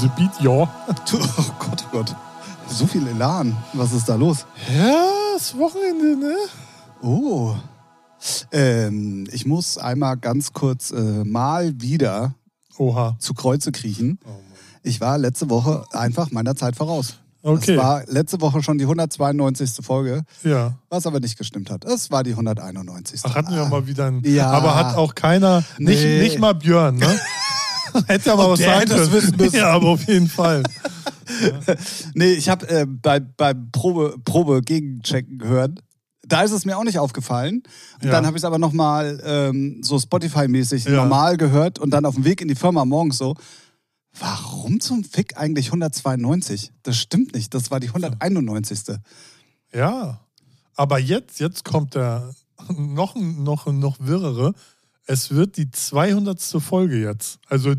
The beat, ja. Oh Gott, oh Gott. So viel Elan. Was ist da los? Ja, ist Wochenende, ne? Oh. Ähm, ich muss einmal ganz kurz äh, mal wieder Oha. zu Kreuze kriechen. Oh Ich war letzte Woche einfach meiner Zeit voraus. Okay. Das war letzte Woche schon die 192. Folge, Ja. was aber nicht gestimmt hat. Es war die 191. Ach, hatten wir mal wieder ein. Ja. Aber hat auch keiner, nicht, Nee. nicht mal Björn, ne? Hätte ja Und was es können. wissen müssen. Ja, aber auf jeden Fall. Nee, ich habe äh, bei, beim Probe, Probe gegenchecken gehört. Da ist es mir auch nicht aufgefallen. Und Ja. dann habe ich es aber nochmal ähm, so Spotify-mäßig Ja. normal gehört und dann auf dem Weg in die Firma morgens so, warum zum Fick eigentlich 192? Das stimmt nicht, das war die 191. Ja. Aber jetzt, jetzt kommt der noch, noch, noch wirrere. Es wird die 200. Folge jetzt. Also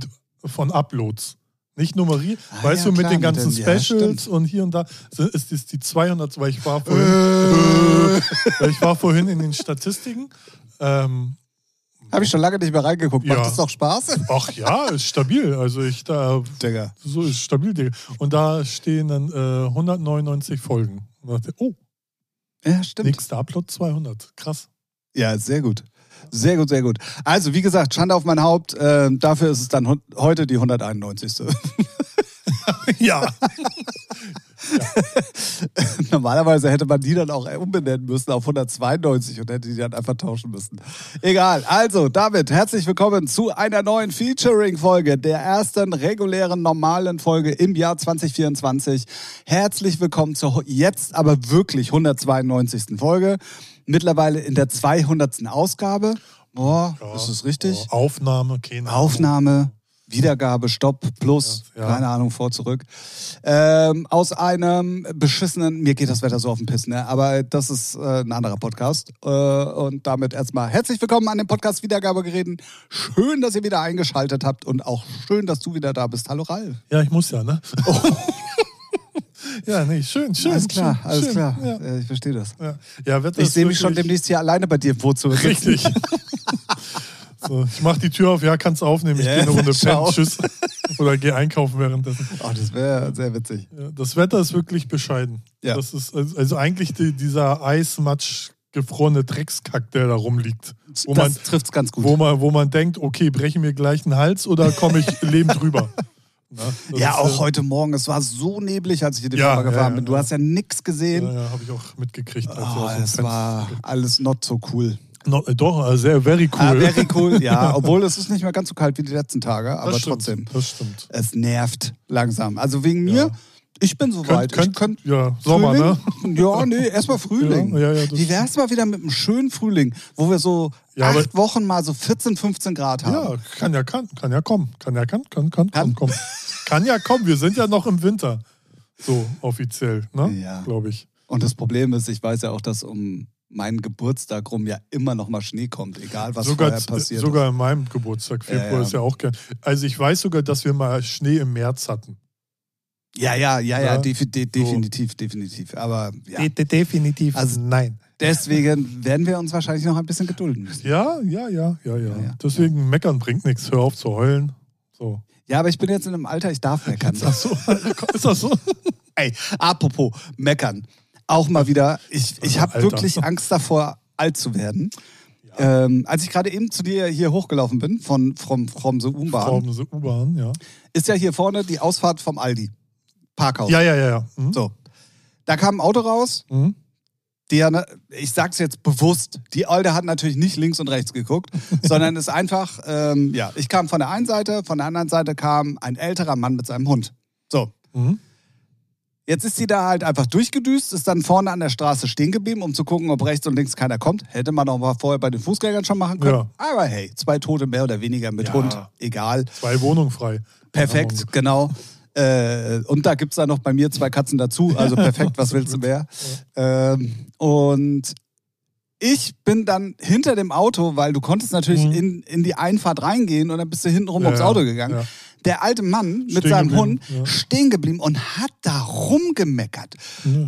von Uploads. Nicht nummeriert. Ah, weißt ja, du, mit klar, den mit ganzen den- ja, Specials stimmt. und hier und da ist es die 200. Weil ich war Äh. vorhin, weil ich war vorhin in den Statistiken. Ähm, Habe ich schon lange nicht mehr reingeguckt. Macht Ja. das doch Spaß? ach ja, ist stabil. Also ich da Digga. So ist stabil, Digga. Und da stehen dann äh, 199 Folgen. Und dachte, oh, Ja, stimmt. nächster Upload 200. Krass. Ja, sehr gut. Sehr gut, sehr gut. Also, wie gesagt, Schande auf mein Haupt. Ähm, dafür ist es dann heute die 191. ja. Normalerweise hätte man die dann auch umbenennen müssen auf 192 und hätte die dann einfach tauschen müssen. Egal. Also, David, herzlich willkommen zu einer neuen Featuring-Folge, der ersten regulären, normalen Folge im Jahr 2024. Herzlich willkommen zur jetzt aber wirklich 192. Folge. Mittlerweile in der 200. Ausgabe. Boah, ist das richtig? Oh, Aufnahme, keine Ahnung. Aufnahme, Wiedergabe, Stopp, Plus, Ja. keine Ahnung, vor, zurück. Ähm, aus einem beschissenen, mir geht das Wetter so auf den Piss, ne? aber das ist äh, ein anderer Podcast. Äh, und damit erstmal herzlich willkommen an den Podcast Wiedergabegeräten. Schön, dass ihr wieder eingeschaltet habt und auch schön, dass du wieder da bist. Hallo Ralf. Ja, ich muss ja, ne? ja, nee, schön, schön. alles klar, schön, alles schön. klar. Ja, Äh, ich verstehe das. ja. ja Wetter Ich ist sehe mich schon demnächst hier alleine bei dir im Wohnzimmer. sitzen. Richtig. so, ich mach die Tür auf, ja, kannst aufnehmen. Ich Ja, gehe eine Runde pennen, tschüss. Oder geh einkaufen währenddessen. Oh, das wäre sehr witzig. Ja, das Wetter ist wirklich bescheiden. Ja. Das ist also also eigentlich die, dieser Eismatsch gefrorene Dreckskack, der da rumliegt. Wo man, das trifft's ganz gut. wo, man, wo man denkt, okay, breche mir gleich den Hals oder komme ich lebend rüber? Das Ja, auch äh, heute Morgen. Es war so neblig, als ich in die Ja, Firma gefahren ja, ja, bin. Du ja. hast ja nichts gesehen. Ja, ja habe ich auch mitgekriegt. Oh, es Fenster- war alles not so cool. No, äh, doch, äh, sehr, very cool. Ah, very cool, ja. Obwohl es ist nicht mehr ganz so kalt wie die letzten Tage, aber das stimmt, trotzdem. Das stimmt. Es nervt langsam. Also wegen mir, Ja. Ich bin soweit. Könnt, ich könnte ja, Sommer, ne? Ja, nee, erstmal Frühling. Ja, ja, ja, Wie wär's mal wieder mit einem schönen Frühling, wo wir so Ja, acht Wochen mal so 14, 15 Grad haben? Ja, kann ja, kann, kann ja kommen. Kann ja, kann, kann, kann, Kann. Komm, komm. kann ja kommen. Wir sind ja noch im Winter. So offiziell, ne? Ja. Glaube ich. Und das Problem ist, ich weiß ja auch, dass um meinen Geburtstag rum ja immer noch mal Schnee kommt, egal was sogar, vorher passiert sogar in meinem Geburtstag, Februar Ja, ja. ist ja auch gern. Also ich weiß sogar, dass wir mal Schnee im März hatten. Ja, ja, ja, ja, Ja. defi de definitiv, definitiv. Aber ja, definitiv. Also- nein. deswegen werden wir uns wahrscheinlich noch ein bisschen gedulden müssen. Ja, ja, ja, ja, ja. ja. Deswegen meckern bringt nichts. Hör auf zu heulen. So. Ja, aber ich bin jetzt in einem Alter, ich darf meckern. Ist das so? Ist das so? Ey, apropos meckern. Auch mal wieder, ich, ich habe wirklich Angst davor, alt zu werden. Ähm, als ich gerade eben zu dir hier hochgelaufen bin, von from, from the U-Bahn, Formen sie U-Bahn, ja. ist ja hier vorne die Ausfahrt vom Aldi. Parkhaus. Ja, ja, ja, ja. Mhm. So. Da kam ein Auto raus, Mhm. der, ne- ich sag's jetzt bewusst, die Alte hat natürlich nicht links und rechts geguckt, sondern ist einfach, ähm, ja, ich kam von der einen Seite, von der anderen Seite kam ein älterer Mann mit seinem Hund. So. Mhm. Jetzt ist sie da halt einfach durchgedüst, ist dann vorne an der Straße stehen geblieben, um zu gucken, ob rechts und links keiner kommt. Hätte man auch mal vorher bei den Fußgängern schon machen können. Ja. Aber hey, zwei Tote mehr oder weniger mit Ja. Hund, egal. Zwei Wohnungen frei. Perfekt, genau. Äh, und da gibt es dann noch bei mir zwei Katzen dazu. Also perfekt, was willst du mehr? Ähm, und ich bin dann hinter dem Auto, weil du konntest natürlich Mhm. in, in die Einfahrt reingehen und dann bist du hintenrum Ja, aufs Auto gegangen. ja. Der alte Mann mit Stehen seinem geblieben, Hund ja. stehen geblieben und hat da rumgemeckert.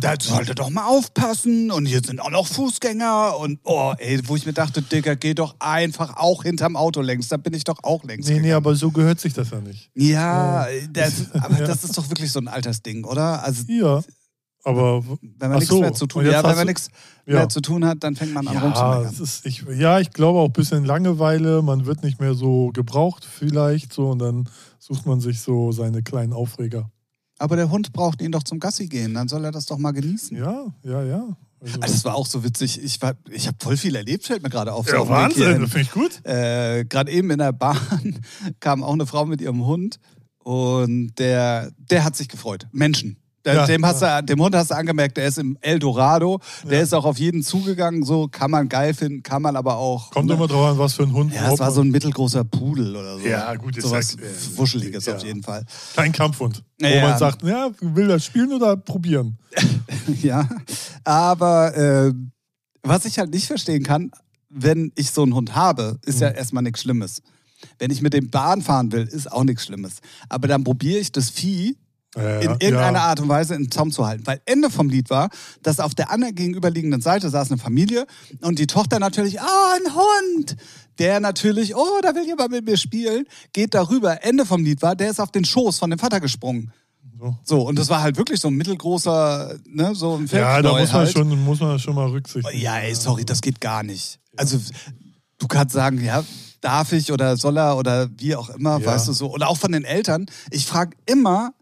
Da sollte doch mal aufpassen und hier sind auch noch Fußgänger und oh, ey, wo ich mir dachte, Digga, geh doch einfach auch hinterm Auto längs, da bin ich doch auch längs Nee, nee, gegangen. aber so gehört sich das ja nicht. Ja, das, aber das ist doch wirklich so ein Altersding, oder? Also Ja, aber wenn man nichts so, mehr zu tun hat, ja, wenn man nichts ja. mehr zu tun hat, dann fängt man an ja, rumzumeckern. ist, ich, ja, ich glaube auch ein bisschen Langeweile, man wird nicht mehr so gebraucht vielleicht so und dann sucht man sich so seine kleinen Aufreger. Aber der Hund braucht ihn doch zum Gassi gehen, dann soll er das doch mal genießen. Ja, ja, ja. Also, Also das war auch so witzig. Ich, war- ich habe voll viel erlebt, fällt mir gerade auf. so ja, hierhin. Wahnsinn, finde ich gut. Äh, Gerade eben in der Bahn kam auch eine Frau mit ihrem Hund und der, der hat sich gefreut. Menschen. Der, Ja, dem, hast du, dem Hund hast du angemerkt, der ist im Eldorado. Der ist auch auf jeden zugegangen. So kann man geil finden, kann man aber auch. Kommt ne? immer drauf an, was für ein Hund. Ja, es war so ein mittelgroßer Pudel oder so. Ja, gut, ist Sowas ja- äh, Wuscheliges ja. auf jeden Fall. Kein Kampfhund. Ja, wo ja. man sagt, ja, will er spielen oder probieren? ja, aber äh, was ich halt nicht verstehen kann, wenn ich so einen Hund habe, ist Mhm. ja erstmal nichts Schlimmes. Wenn ich mit dem Bahn fahren will, ist auch nichts Schlimmes. Aber dann probiere ich das Vieh Äh, in irgendeiner ja. Art und Weise in den Zaum zu halten. Weil Ende vom Lied war, dass auf der anderen gegenüberliegenden Seite saß eine Familie und die Tochter natürlich, oh, ein Hund. Der natürlich, oh, da will jemand mit mir spielen, geht darüber. Ende vom Lied war, der ist auf den Schoß von dem Vater gesprungen. So. So, und das war halt wirklich so ein mittelgroßer, ne, so ein Ja, da muss man, halt. schon, muss man schon mal Rücksicht nehmen. Ja, ey, sorry, das geht gar nicht. Also, du kannst sagen, ja, darf ich oder soll er oder wie auch immer, Ja. weißt du so. Oder auch von den Eltern. Ich frage immer,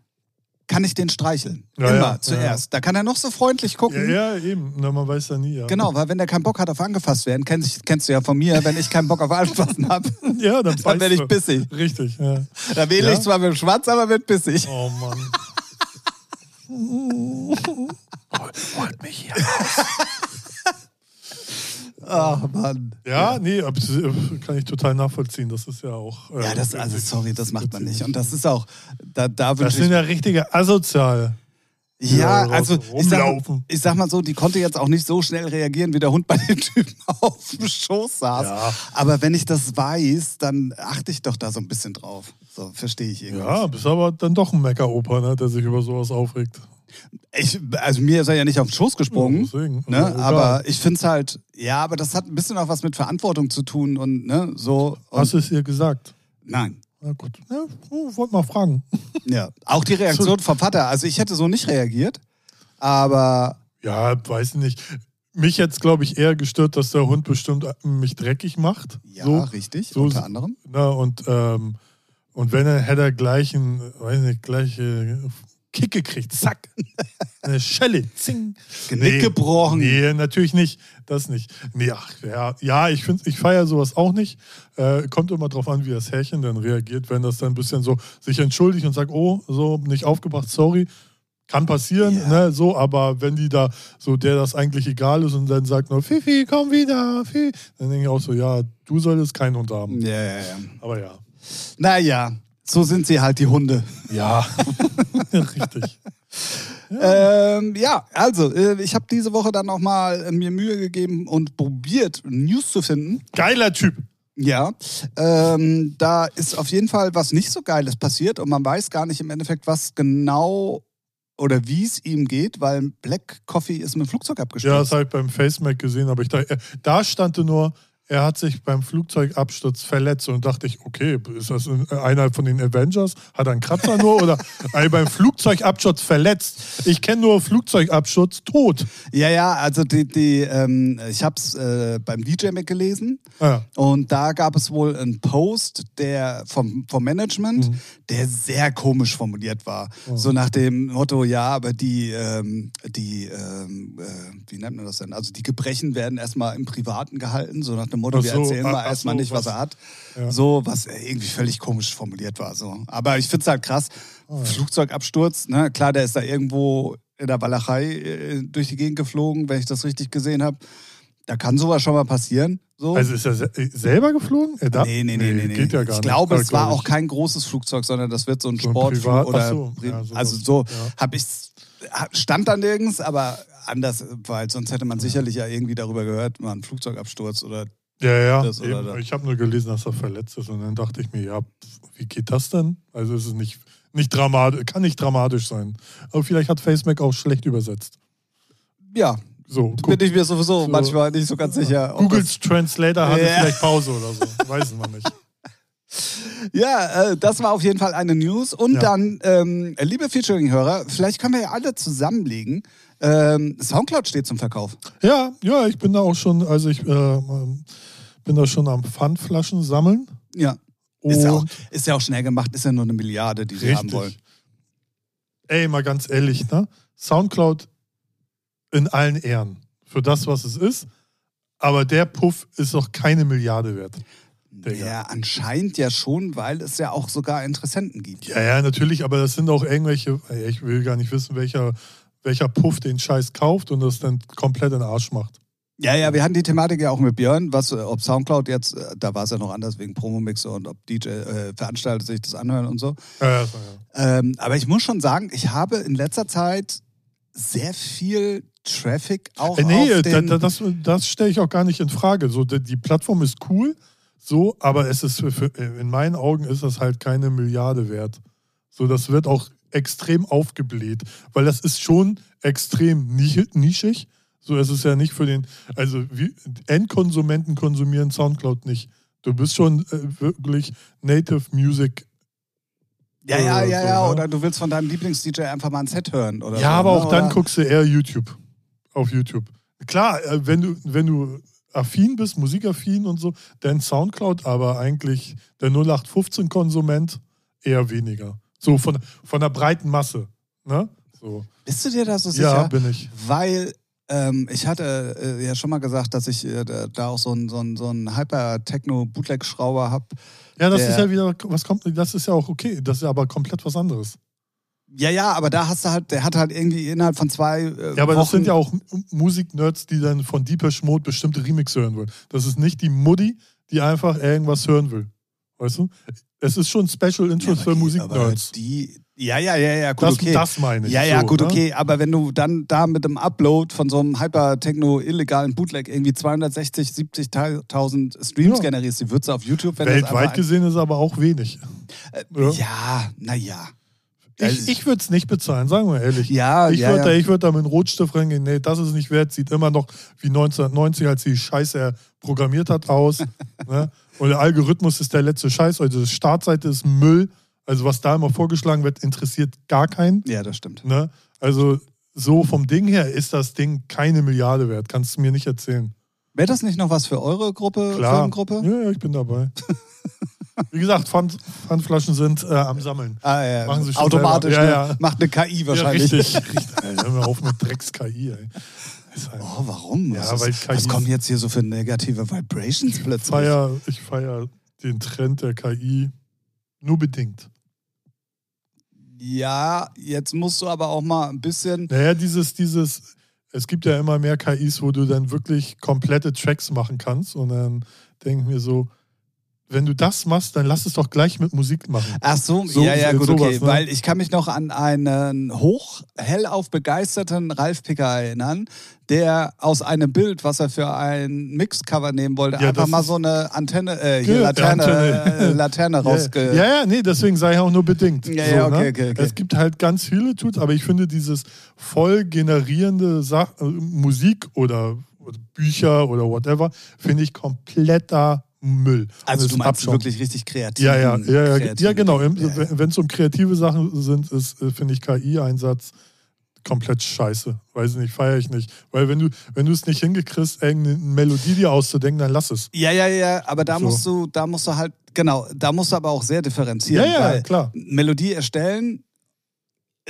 kann ich den streicheln? Ja, immer ja, zuerst. Da kann er noch so freundlich gucken. Ja, ja, eben. Na, man weiß ja nie. Ja. Genau, weil wenn der keinen Bock hat auf angefasst werden, kennst, kennst du ja von mir, wenn ich keinen Bock auf anfassen habe, Ja, dann, dann werde ich bissig. Richtig, ja. Da wähle Ja. ich zwar mit dem Schwanz, aber wird bissig. Oh Mann. Holt mich hier. Ach Mann. Ja, nee, ab- kann ich total nachvollziehen. Das ist ja auch. äh, Ja, das, also sorry, das macht man nicht. Und das ist auch, da, da Das sind ja richtige Asozial. Ja, also ich sag, ich sag mal so, die konnte jetzt auch nicht so schnell reagieren, wie der Hund bei den Typen auf dem Schoß saß. Ja. Aber wenn ich das weiß, dann achte ich doch da so ein bisschen drauf. So, verstehe ich irgendwie. Ja, bist aber dann doch ein Meckeroper, ne, der sich über sowas aufregt. Ich, also mir ist er ja nicht auf den Schoß gesprungen. Deswegen. Ne? Aber ich finde es halt, ja, aber das hat ein bisschen auch was mit Verantwortung zu tun und ne, so. Und, Hast du es ihr gesagt? nein. Na gut. Ja, oh, wollte mal fragen. Ja. Auch die Reaktion vom Vater. Also ich hätte so nicht reagiert, aber Ja, weiß ich nicht. Mich jetzt, glaube ich, eher gestört, dass der Hund bestimmt mich dreckig macht. ja, so, richtig, so- unter anderem. Na, und, ähm, und wenn er hätte er gleich ein, weiß nicht, gleich äh, Kick gekriegt, zack. Eine Schelle, zing. Genick gebrochen. Nee, natürlich nicht. Das nicht. Nee, ach, ja, ja ich, find- ich feiere sowas auch nicht. Äh, kommt immer drauf an, wie das Härchen dann reagiert, wenn das dann ein bisschen so sich entschuldigt und sagt, oh, so nicht aufgebracht, sorry. Kann passieren, Ja. ne, so, aber wenn die da so, der das eigentlich egal ist und dann sagt nur, Fifi, komm wieder, Fifi, dann denke ich auch so, ja, du solltest keinen Hund haben. Ja, ja, ja. Aber ja. Naja, so sind sie halt, die Hunde. Ja, richtig. Ähm, ja, also, äh, ich habe diese Woche dann nochmal äh, mir Mühe gegeben und probiert, News zu finden. Geiler Typ. Ja, ähm, da ist auf jeden Fall was nicht so Geiles passiert und man weiß gar nicht im Endeffekt, was genau oder wie es ihm geht, weil Black Coffee ist mit dem Flugzeug Ja, abgestürzt. das habe ich beim FaceMac gesehen, aber ich dachte, äh, da stand nur, er hat sich beim Flugzeugabsturz verletzt und dachte ich, okay, ist das ein- einer von den Avengers? Hat er einen Kratzer nur oder beim Flugzeugabsturz verletzt? Ich kenne nur Flugzeugabsturz tot. ja, ja, also die, die ähm, ich habe es äh, beim DJ Mac gelesen Ja, und da gab es wohl einen Post der vom, vom Management, der sehr komisch formuliert war. So nach dem Motto, ja, aber die, ähm, die ähm, äh, wie nennt man das denn? Also die Gebrechen werden erstmal im Privaten gehalten, so nach dem Motto, Ach wir so, erzählen ach- mal erstmal so, nicht, was, was- er hat. Ja. So, was irgendwie völlig komisch formuliert war. So. Aber ich finde es halt krass. Oh, Flugzeugabsturz, ne? Klar, der ist da irgendwo in der Walachei äh, durch die Gegend geflogen, wenn ich das richtig gesehen habe. Da kann sowas schon mal passieren. So. also ist er se selber geflogen? Er darf- Nee, nee, nee, nee, nee. Geht ja gar ich glaube, Ja, es war auch kein großes Flugzeug, sondern das wird so ein So Sportflug oder so, ja, also so Ja. habe ich stand da nirgends, aber anders, weil sonst hätte man sicherlich ja irgendwie darüber gehört, mal ein Flugzeugabsturz oder Ja, ja. Das. Ich habe nur gelesen, dass er verletzt ist und dann dachte ich mir, ja, wie geht das denn? Also es ist nicht, nicht dramatisch, kann nicht dramatisch sein. Aber vielleicht hat FaceMac auch schlecht übersetzt. Ja, So, bin ich mir sowieso So. manchmal nicht so ganz sicher. Googles Translator hatte Ja. vielleicht Pause oder so. Weiß man nicht. Ja, äh, das war auf jeden Fall eine News. Und Ja. dann, ähm, liebe Featuring-Hörer, vielleicht können wir ja alle zusammenlegen. Ähm, Soundcloud steht zum Verkauf. Ja, ja, ich bin da auch schon, also ich äh, bin da schon am Pfandflaschen sammeln. Ja. Ist ja, auch, ist ja auch schnell gemacht, ist ja nur eine Milliarde, die sie haben wollen. Ey, mal ganz ehrlich, ne? Soundcloud in allen Ehren. Für das, was es ist. Aber der Puff ist doch keine Milliarde wert. Digga. Ja, anscheinend ja schon, weil es ja auch sogar Interessenten gibt. Ja, ja, natürlich, aber das sind auch irgendwelche, ich will gar nicht wissen, welcher, welcher Puff den Scheiß kauft und das dann komplett in den Arsch macht. Ja, ja, wir hatten die Thematik ja auch mit Björn, was, äh, ob Soundcloud jetzt, äh, da war es ja noch anders wegen Promomixer und ob DJ, äh, Veranstalter sich das anhören und so. Ja, ja, ja. Ähm, aber ich muss schon sagen, ich habe in letzter Zeit sehr viel Traffic auch Äh, nee, auf den... da, das, das stelle ich auch gar nicht in Frage. So, die, die Plattform ist cool, so, aber es ist für, für, in meinen Augen ist das halt keine Milliarde wert. So, das wird auch extrem aufgebläht, weil das ist schon extrem nisch- nischig. So, es ist ja nicht für den, also wie, Endkonsumenten konsumieren Soundcloud nicht. Du bist schon äh, wirklich Native Music. ja, ja, ja, so, ja, ne? oder du willst von deinem Lieblings-DJ einfach mal ein Set hören oder Ja, so, aber ne? auch dann Oder- guckst du eher YouTube. Auf YouTube. Klar, äh, wenn du, wenn du affin bist, musikaffin und so, dann Soundcloud, aber eigentlich der 0815-Konsument eher weniger. So von, von der breiten Masse. Ne? So. Bist du dir da so Ja, sicher? bin ich. Weil ähm, ich hatte äh, ja schon mal gesagt, dass ich äh, da- auch so einen so so einen Hyper-Techno-Bootleg-Schrauber habe. Ja, das Der- ist ja wieder, was kommt, das ist ja auch okay. Das ist ja aber komplett was anderes. Ja, ja, aber da hast du halt, der hat halt irgendwie innerhalb von zwei äh, Ja, aber Wochen... das sind ja auch Musiknerds, die dann von Deepesh Mode bestimmte Remix hören wollen. Das ist nicht die Muddy, die einfach irgendwas hören will. Weißt du? Es ist schon Special Ja, Interest aber für die- aber Musiknerds. Die, ja, ja, ja, ja, gut, Das, okay. das meine ich. ja, ja, so, gut, ne? okay. Aber wenn du dann da mit dem Upload von so einem Hyper-Techno-illegalen Bootleg irgendwie 260, 70.000 Streams Ja. generierst, die Würze auf YouTube, wenn Weltweit gesehen ist aber auch wenig. ja. Ja, naja. Ich, ich würde es nicht bezahlen, sagen wir ehrlich. Ja, Ich ja, würde ja. da, ich würd da mit einem Rotstift reingehen. Nee, das ist nicht wert. Sieht immer noch wie 1990, als die Scheiße er programmiert hat, aus. ne? Und der Algorithmus ist der letzte Scheiß. Also die Startseite ist Müll. Also was da immer vorgeschlagen wird, interessiert gar keinen. Ja, das stimmt. Ne? Also so vom Ding her ist das Ding keine Milliarde wert. Kannst du mir nicht erzählen. Wäre das nicht noch was für eure Gruppe, Klar. Firmengruppe? Ja, ja, ich bin dabei. Wie gesagt, Pfand, Pfandflaschen sind äh, am Sammeln. Ah, ja. Machen sie schon Automatisch, ne? Ja, ja. Macht eine KI wahrscheinlich. Ja, richtig. richtig. Ey, hör mir auf mit Drecks-KI, halt- Oh, warum? Ja, was, weil KI was kommen jetzt hier so für negative Vibrations Ich plötzlich? feier, ich feier den Trend der KI nur bedingt. Ja, jetzt musst du aber auch mal ein bisschen. Naja, dieses, dieses, es gibt ja immer mehr KIs, wo du dann wirklich komplette Tracks machen kannst. Und dann denke ich mir so, wenn du das machst, dann lass es doch gleich mit Musik machen. Ach so, So- ja, ja, gut, sowas, okay. ne? Weil ich kann mich noch an einen hoch hellauf begeisterten Ralf Picker erinnern, der aus einem Bild, was er für ein Mixcover nehmen wollte, Ja, einfach mal so eine Antenne, äh, hier Laterne, Antenne. äh, Laterne Ja, rausge... ja, ja, nee, deswegen sei ja auch nur bedingt. Ja, so, ja, okay, ne? okay, okay. Es gibt halt ganz viele Tools, aber ich finde dieses voll generierende Sach äh, Musik oder, oder Bücher oder whatever, finde ich kompletter Müll. Also du meinst wirklich richtig kreativ. Ja, ja, ja, ja, ja genau. Ja, ja. Wenn es um kreative Sachen sind, ist, äh, finde ich KI-Einsatz komplett scheiße. Weiß ich nicht, feiere ich nicht. Weil wenn du, wenn du es nicht hingekriegst, irgendeine Melodie dir auszudenken, dann lass es. Ja, ja, ja, aber da So. musst du, da musst du halt, genau, da musst du aber auch sehr differenzieren. Ja, ja, klar. Melodie erstellen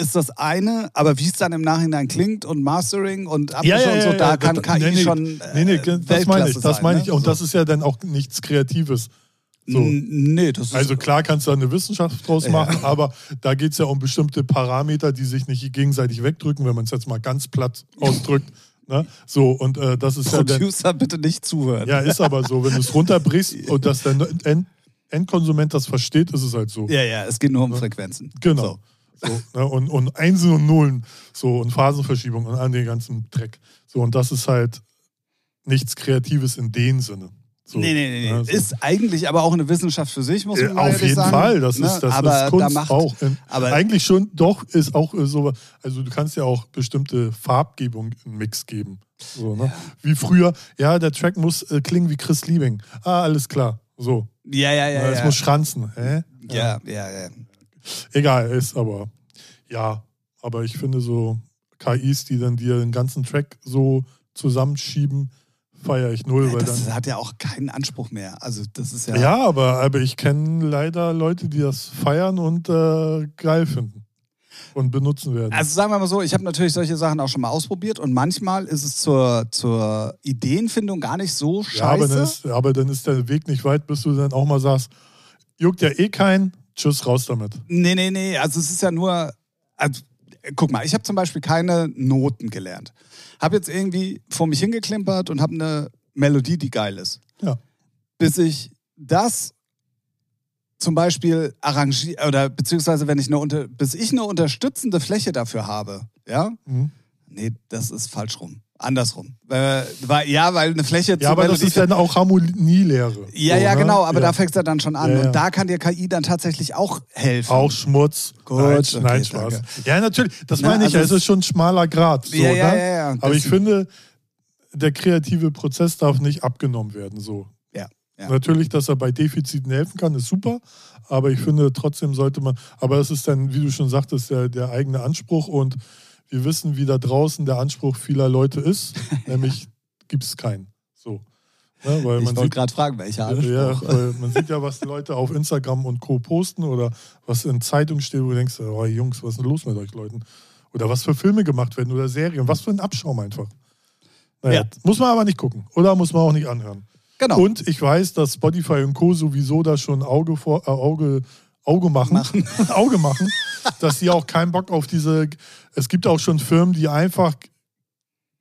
ist das eine, aber wie es dann im Nachhinein klingt und Mastering und Abmischung und so, da kann KI nee, nee, schon. Nee, nee, äh, das meine ich, das meine ne? ich. Und so. das ist ja dann auch nichts Kreatives. So. Nee, das ist. Also klar kannst du da eine Wissenschaft draus Ja. machen, aber da geht es ja um bestimmte Parameter, die sich nicht gegenseitig wegdrücken, wenn man es jetzt mal ganz platt ausdrückt. Ne? So, und äh, das ist ja dann, Producer bitte nicht zuhören. ja, ist aber so. Wenn du es runterbrichst und dass der End Endkonsument das versteht, ist es halt so. ja, ja, es geht nur um Frequenzen. Genau. So, ne? und, und Einsen und Nullen so und Phasenverschiebung und an den ganzen Dreck. So, und das ist halt nichts Kreatives in dem Sinne. So, nee, nee, nee. Also, Ist eigentlich aber auch eine Wissenschaft für sich, muss man äh, mal auf ehrlich jeden sagen. Fall, das Ne? ist, das aber ist da Kunst macht, auch. In, aber- eigentlich schon, doch, ist auch äh, so, also du kannst ja auch bestimmte Farbgebung im Mix geben. So, ne? Wie früher, ja, der Track muss äh, klingen wie Chris Liebing. Ah, alles klar. So. Ja, ja, ja. es ja. muss schranzen. Hä? ja, ja, ja. Egal, ist aber, ja, aber ich finde so KIs, die dann dir den ganzen Track so zusammenschieben, feiere ich null, weil Das dann. hat ja auch keinen Anspruch mehr. Also das ist ja. Ja, aber, aber ich kenne leider Leute, die das feiern und äh, geil finden und benutzen werden. Also sagen wir mal so, ich habe natürlich solche Sachen auch schon mal ausprobiert und manchmal ist es zur, zur Ideenfindung gar nicht so ja, aber scheiße. dann, ist, aber dann ist der Weg nicht weit, bis du dann auch mal sagst, juckt ja eh kein, tschüss, raus damit. Nee, nee, nee. Also es ist ja nur. Also, guck mal, ich habe zum Beispiel keine Noten gelernt. Habe jetzt irgendwie vor mich hingeklimpert und habe eine Melodie, die geil ist. Ja. Bis ich das zum Beispiel arrangiere, oder beziehungsweise wenn ich eine unter, bis ich eine unterstützende Fläche dafür habe, ja? Mhm. Nee, das ist falsch rum. Andersrum. Äh, weil, ja, weil eine Fläche Ja, aber das ist dann auch Harmonielehre. ja, so, ja, ne? genau, aber ja. da fängt es ja dann schon an. Ja, ja. Und da kann dir KI dann tatsächlich auch helfen. Auch Schmutz. Gut, nein, okay, nein, Spaß. danke. Ja, natürlich. Das Na, meine ich. also ja, es ist schon ein schmaler Grad. So, Ja, ja, ne? ja, ja. Aber ich finde, der kreative Prozess darf nicht abgenommen werden. So. Ja, ja. Natürlich, dass er bei Defiziten helfen kann, ist super. Aber ich finde, trotzdem sollte man. Aber es ist dann, wie du schon sagtest, der, der eigene Anspruch. Und wir wissen, wie da draußen der Anspruch vieler Leute ist. Nämlich gibt es keinen. So. Ne? Weil Ich man wollte gerade fragen, welcher ja, Anspruch. weil man sieht ja, was die Leute auf Instagram und Co. posten oder was in Zeitungen steht, wo du denkst, oh Jungs, was ist denn los mit euch Leuten? Oder was für Filme gemacht werden oder Serien. Was für ein Abschaum einfach. Naja, Ja. muss man aber nicht gucken. Oder muss man auch nicht anhören. Genau. Und ich weiß, dass Spotify und Co. sowieso da schon Auge, vor, äh, Auge, Auge machen, Auge machen, dass sie auch keinen Bock auf diese. Es gibt auch schon Firmen, die einfach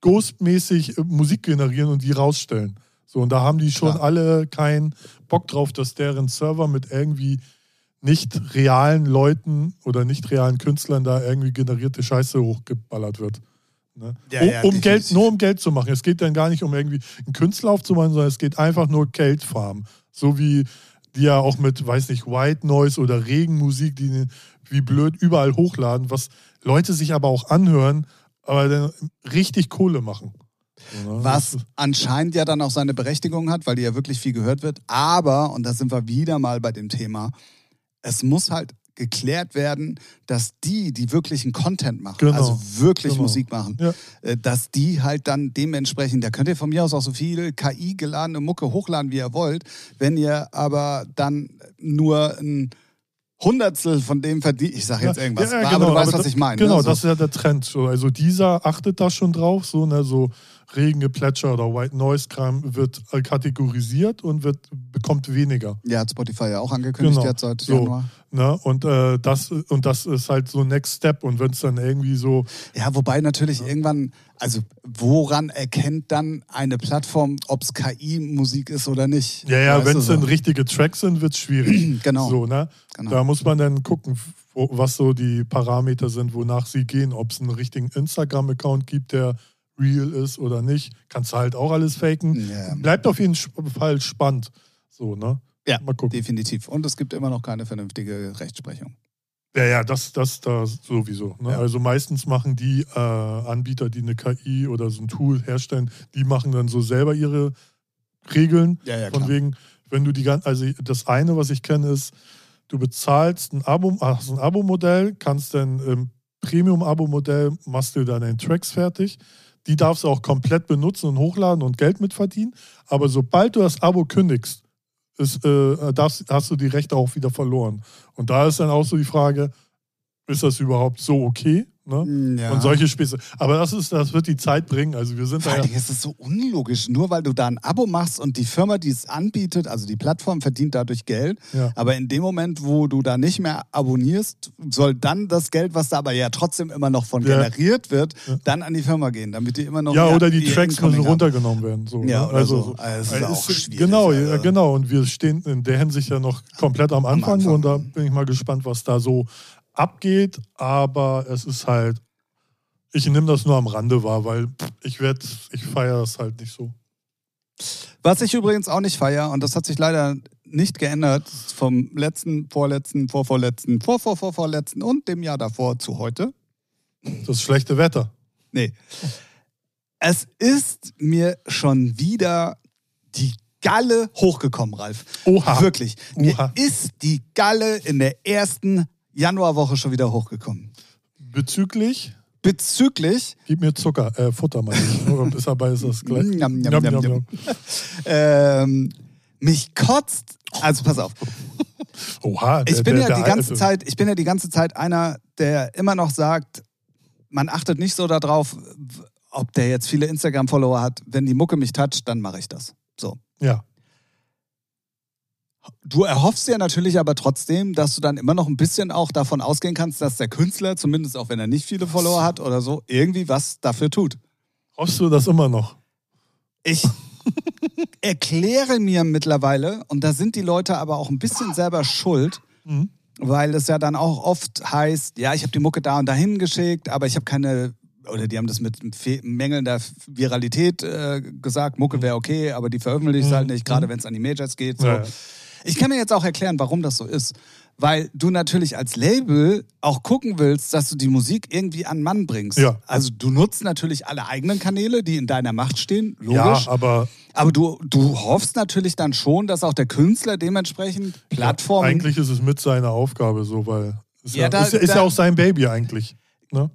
ghostmäßig äh, Musik generieren und die rausstellen. So, und da haben die schon Klar. alle keinen Bock drauf, dass deren Server mit irgendwie nicht realen Leuten oder nicht realen Künstlern da irgendwie generierte Scheiße hochgeballert wird. Ne? Ja, um, ja, um Geld, nur um Geld zu machen. Es geht dann gar nicht um irgendwie einen Künstler aufzumachen, sondern es geht einfach nur Geld farmen. So wie die ja auch mit, weiß nicht, White Noise oder Regenmusik, die wie blöd überall hochladen, was Leute sich aber auch anhören, aber dann richtig Kohle machen. Ne? Was anscheinend ja dann auch seine Berechtigung hat, weil die ja wirklich viel gehört wird. Aber, und da sind wir wieder mal bei dem Thema, es muss halt geklärt werden, dass die, die wirklichen Content machen, Genau, also wirklich genau. Musik machen, Ja. äh, dass die halt dann dementsprechend, da könnt ihr von mir aus auch so viel KI-geladene Mucke hochladen, wie ihr wollt. Wenn ihr aber dann nur ein Hundertstel von dem verdient, ich sage jetzt irgendwas, ja, ja, aber genau, du weißt, aber was ich meine. Genau, ne? so. das ist ja der Trend. So, Also dieser achtet da schon drauf, so, ne, so Regengeplätscher oder White Noise Kram wird äh, kategorisiert und wird, bekommt weniger. Ja, hat Spotify ja auch angekündigt Genau. jetzt seit So. Januar. Ne? Und, äh, das, und das ist halt so Next Step. Und wenn es dann irgendwie so, Ja, wobei natürlich irgendwann, also woran erkennt dann eine Plattform, ob es KI-Musik ist oder nicht? ja, ja, wenn es so? dann richtige Tracks sind, wird es schwierig. Genau. So, ne? Genau. Da muss man dann gucken, was so die Parameter sind, wonach sie gehen. Ob es einen richtigen Instagram-Account gibt, der real ist oder nicht. Kannst du halt auch alles faken. Ja. Bleibt auf jeden Fall spannend. So, ne? Ja, Mal gucken. definitiv. Und es gibt immer noch keine vernünftige Rechtsprechung. Ja, ja, das, das da sowieso. Ne? Ja. Also meistens machen die äh, Anbieter, die eine KI oder so ein Tool herstellen, die machen dann so selber ihre Regeln. Ja, ja, Von wegen, wenn du die ganze, also das eine, was ich kenne, ist, du bezahlst ein Abo, hast ein Abo-Modell, kannst dann im Premium-Abo-Modell machst du dann deine Tracks fertig. Die darfst du auch komplett benutzen und hochladen und Geld mitverdienen. Aber sobald du das Abo kündigst, ist, äh, darfst, hast du die Rechte auch wieder verloren. Und da ist dann auch so die Frage, ist das überhaupt so okay? Ne? Ja. Und solche Späße. Aber das, ist, das wird die Zeit bringen. Also wir sind Vor da ja, ist es so unlogisch, nur weil du da ein Abo machst und die Firma, die es anbietet, also die Plattform verdient dadurch Geld, Ja. aber in dem Moment, wo du da nicht mehr abonnierst, soll dann das Geld, was da aber ja trotzdem immer noch von generiert wird, dann an die Firma gehen, damit die immer noch Ja, oder die ihr Tracks müssen runtergenommen werden. So, Ja, ne? also, so. Also, ist auch schwierig, Genau, also. ja, genau. Und wir stehen in der Hinsicht ja noch komplett am Anfang, Anfang. und da bin ich mal gespannt, was da so abgeht. Aber es ist halt, ich nehme das nur am Rande wahr, weil ich werde, ich feiere das halt nicht so. Was ich übrigens auch nicht feier, und das hat sich leider nicht geändert vom letzten, vorletzten, vorvorletzten, vorvorvorvorletzten und dem Jahr davor zu heute. Das schlechte Wetter. Nee. Es ist mir schon wieder die Galle hochgekommen, Ralf. Oha. Wirklich. Mir Oha. ist die Galle in der ersten Januarwoche schon wieder hochgekommen. Bezüglich, Bezüglich, gib mir Zucker, äh, Futter. Oder bis dabei ist das gleich. Njam, njam, Njam, njam, ähm, mich kotzt, also pass auf, Oha. der- ich bin der- ja die ganze alte. Zeit, ich bin ja die ganze Zeit einer, der immer noch sagt, man achtet nicht so darauf, ob der jetzt viele Instagram-Follower hat. Wenn die Mucke mich toucht, dann mache ich das. So. Ja. Du erhoffst ja natürlich aber trotzdem, dass du dann immer noch ein bisschen auch davon ausgehen kannst, dass der Künstler, zumindest auch wenn er nicht viele Follower hat oder so, irgendwie was dafür tut. Hoffst du das immer noch? Ich erkläre mir mittlerweile, und da sind die Leute aber auch ein bisschen selber schuld, Mhm. weil es ja dann auch oft heißt, ja, ich habe die Mucke da und dahin geschickt, aber ich habe keine, oder die haben das mit mangelnder Viralität äh, gesagt, Mucke wäre okay, aber die veröffentlicht es Mhm. halt nicht, gerade wenn es an die Majors geht. So. Ja, ja. Ich kann mir jetzt auch erklären, warum das so ist. Weil du natürlich als Label auch gucken willst, dass du die Musik irgendwie an Mann bringst. Ja. Also du nutzt natürlich alle eigenen Kanäle, die in deiner Macht stehen, Ja, logisch. aber aber du, du hoffst natürlich dann schon, dass auch der Künstler dementsprechend Plattformen. eigentlich ist es mit seiner Aufgabe so, weil ist Ja, ja, da- ist, ist da- ja auch sein Baby eigentlich. Ne?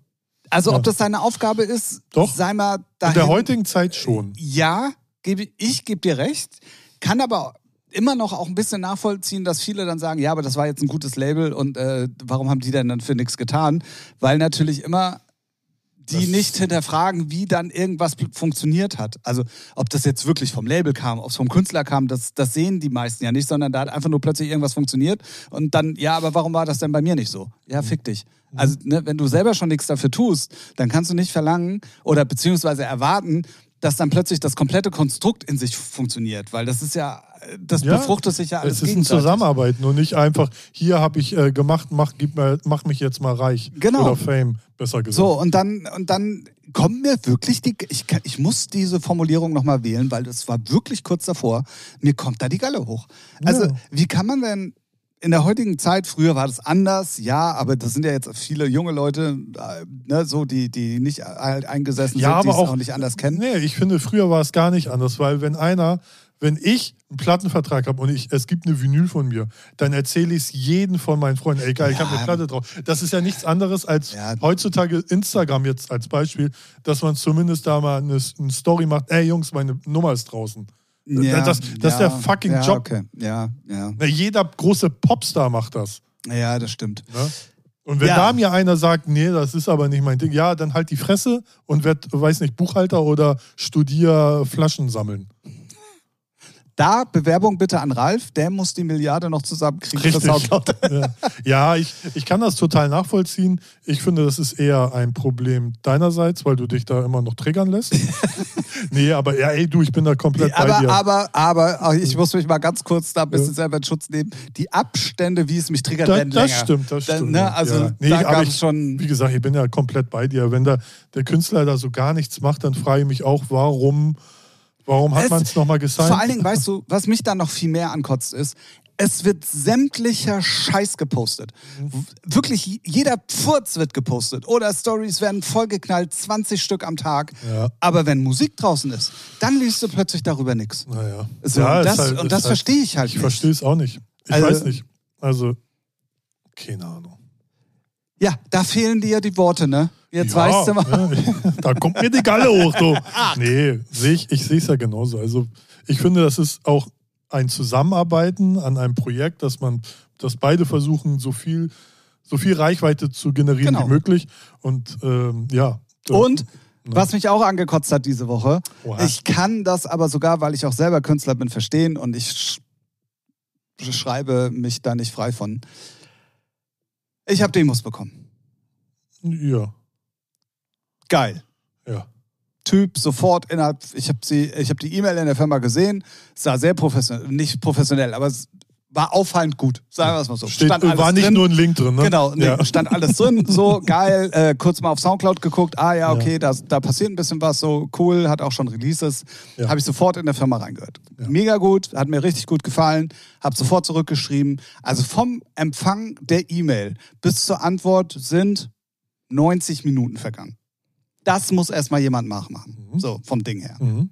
also ja. ob das seine Aufgabe ist, Doch. sei mal In dahin. der heutigen Zeit schon. Ja, gebe, ich gebe dir recht, kann aber immer noch auch ein bisschen nachvollziehen, dass viele dann sagen, ja, aber das war jetzt ein gutes Label und äh, warum haben die denn dann für nichts getan? Weil natürlich immer die Das- nicht hinterfragen, wie dann irgendwas funktioniert hat. Also ob das jetzt wirklich vom Label kam, ob es vom Künstler kam, das, das sehen die meisten ja nicht, sondern da hat einfach nur plötzlich irgendwas funktioniert und dann, ja, aber warum war das denn bei mir nicht so? Ja, fick dich. Also ne, wenn du selber schon nichts dafür tust, dann kannst du nicht verlangen oder beziehungsweise erwarten, dass dann plötzlich das komplette Konstrukt in sich funktioniert, weil das ist ja, das Ja, befruchtet sich ja alles Es ist ein gegenseitig. Zusammenarbeiten und nicht einfach, hier habe ich äh, gemacht, mach, gib mir, mach mich jetzt mal reich. Genau. Oder Fame, besser gesagt. So, und dann, und dann kommt mir wirklich die, ich, ich muss diese Formulierung nochmal wählen, weil das war wirklich kurz davor, mir kommt da die Galle hoch. Also, Ja. wie kann man denn in der heutigen Zeit, früher war das anders, ja, aber das sind ja jetzt viele junge Leute, äh, ne, so, die, die nicht halt eingesessen Ja, sind, die es auch- auch nicht anders kennen. Nee, ich finde, früher war es gar nicht anders, weil wenn einer, wenn ich einen Plattenvertrag habe und ich, es gibt eine Vinyl von mir, dann erzähle ich es jedem von meinen Freunden, ey geil, ich habe Ja. eine Platte drauf. Das ist ja nichts anderes als Ja. heutzutage Instagram jetzt als Beispiel, dass man zumindest da mal eine, eine Story macht, ey Jungs, meine Nummer ist draußen. das- das ist der fucking ja, Job. Okay. Ja, ja. Na, jeder große Popstar macht das. Ja, das stimmt. Ne? Und wenn Ja. da mir einer sagt, nee, das ist aber nicht mein Ding, ja, dann halt die Fresse und werd, weiß nicht, Buchhalter oder studier Flaschen sammeln. Da Bewerbung bitte an Ralf, der muss die Milliarde noch zusammenkriegen. Richtig. Ja, ja ich, ich kann das total nachvollziehen. Ich finde, das ist eher ein Problem deinerseits, weil du dich da immer noch triggern lässt. nee, aber ja, ey, du, ich bin da komplett bei aber, dir. aber, aber, aber, ich muss mich mal ganz kurz da ein bisschen selber in Schutz nehmen. Die Abstände, wie es mich triggert, Da- werden das länger. stimmt, das Da- stimmt, Ne, ja. also Ja. Nee, da aber gab es schon. Wie gesagt, ich bin ja komplett bei dir. Wenn der, der Künstler da so gar nichts macht, dann frage ich mich auch, warum, warum hat man es nochmal gesigned? Vor allen Dingen, weißt du, was mich dann noch viel mehr ankotzt, ist, es wird sämtlicher Scheiß gepostet. Wirklich, jeder Pfurz wird gepostet. Oder Stories werden vollgeknallt, 20 Stück am Tag. Ja. Aber wenn Musik draußen ist, dann liest du plötzlich darüber nichts. Naja. So, Ja, und das, halt- und das halt- verstehe ich halt Ich nicht. verstehe es auch nicht. Ich Also- weiß nicht. Also, keine Ahnung. Ja, da fehlen dir ja die Worte, ne? Jetzt ja, weißt du mal. Da kommt mir die Galle hoch, du. Nee, seh ich, ich sehe es ja genauso. Also, ich finde, das ist auch ein Zusammenarbeiten an einem Projekt, dass man, dass beide versuchen, so viel, so viel Reichweite zu generieren Genau. wie möglich. Und ähm, ja. Und was mich auch angekotzt hat diese Woche, Oha. ich kann das aber sogar, weil ich auch selber Künstler bin, verstehen und ich sch schreibe mich da nicht frei von. Ich habe Demos bekommen. Ja, Geil. ja. Typ sofort innerhalb, ich habe sie, ich habe die E-Mail in der Firma gesehen, sah sehr professionell, nicht professionell, aber es war auffallend gut, sagen wir es mal so. Steht, war nicht drin. nur ein Link drin, ne? Genau, nee, Ja. stand alles drin, so geil. Äh, kurz mal auf Soundcloud geguckt, ah ja, okay, Da, da passiert ein bisschen was, so cool, hat auch schon Releases. Ja. Habe ich sofort in der Firma reingehört. Mega gut, hat mir richtig gut gefallen, habe sofort zurückgeschrieben. Also vom Empfang der E-Mail bis zur Antwort sind 90 Minuten vergangen. Das muss erstmal jemand nachmachen, so vom Ding her. Mhm.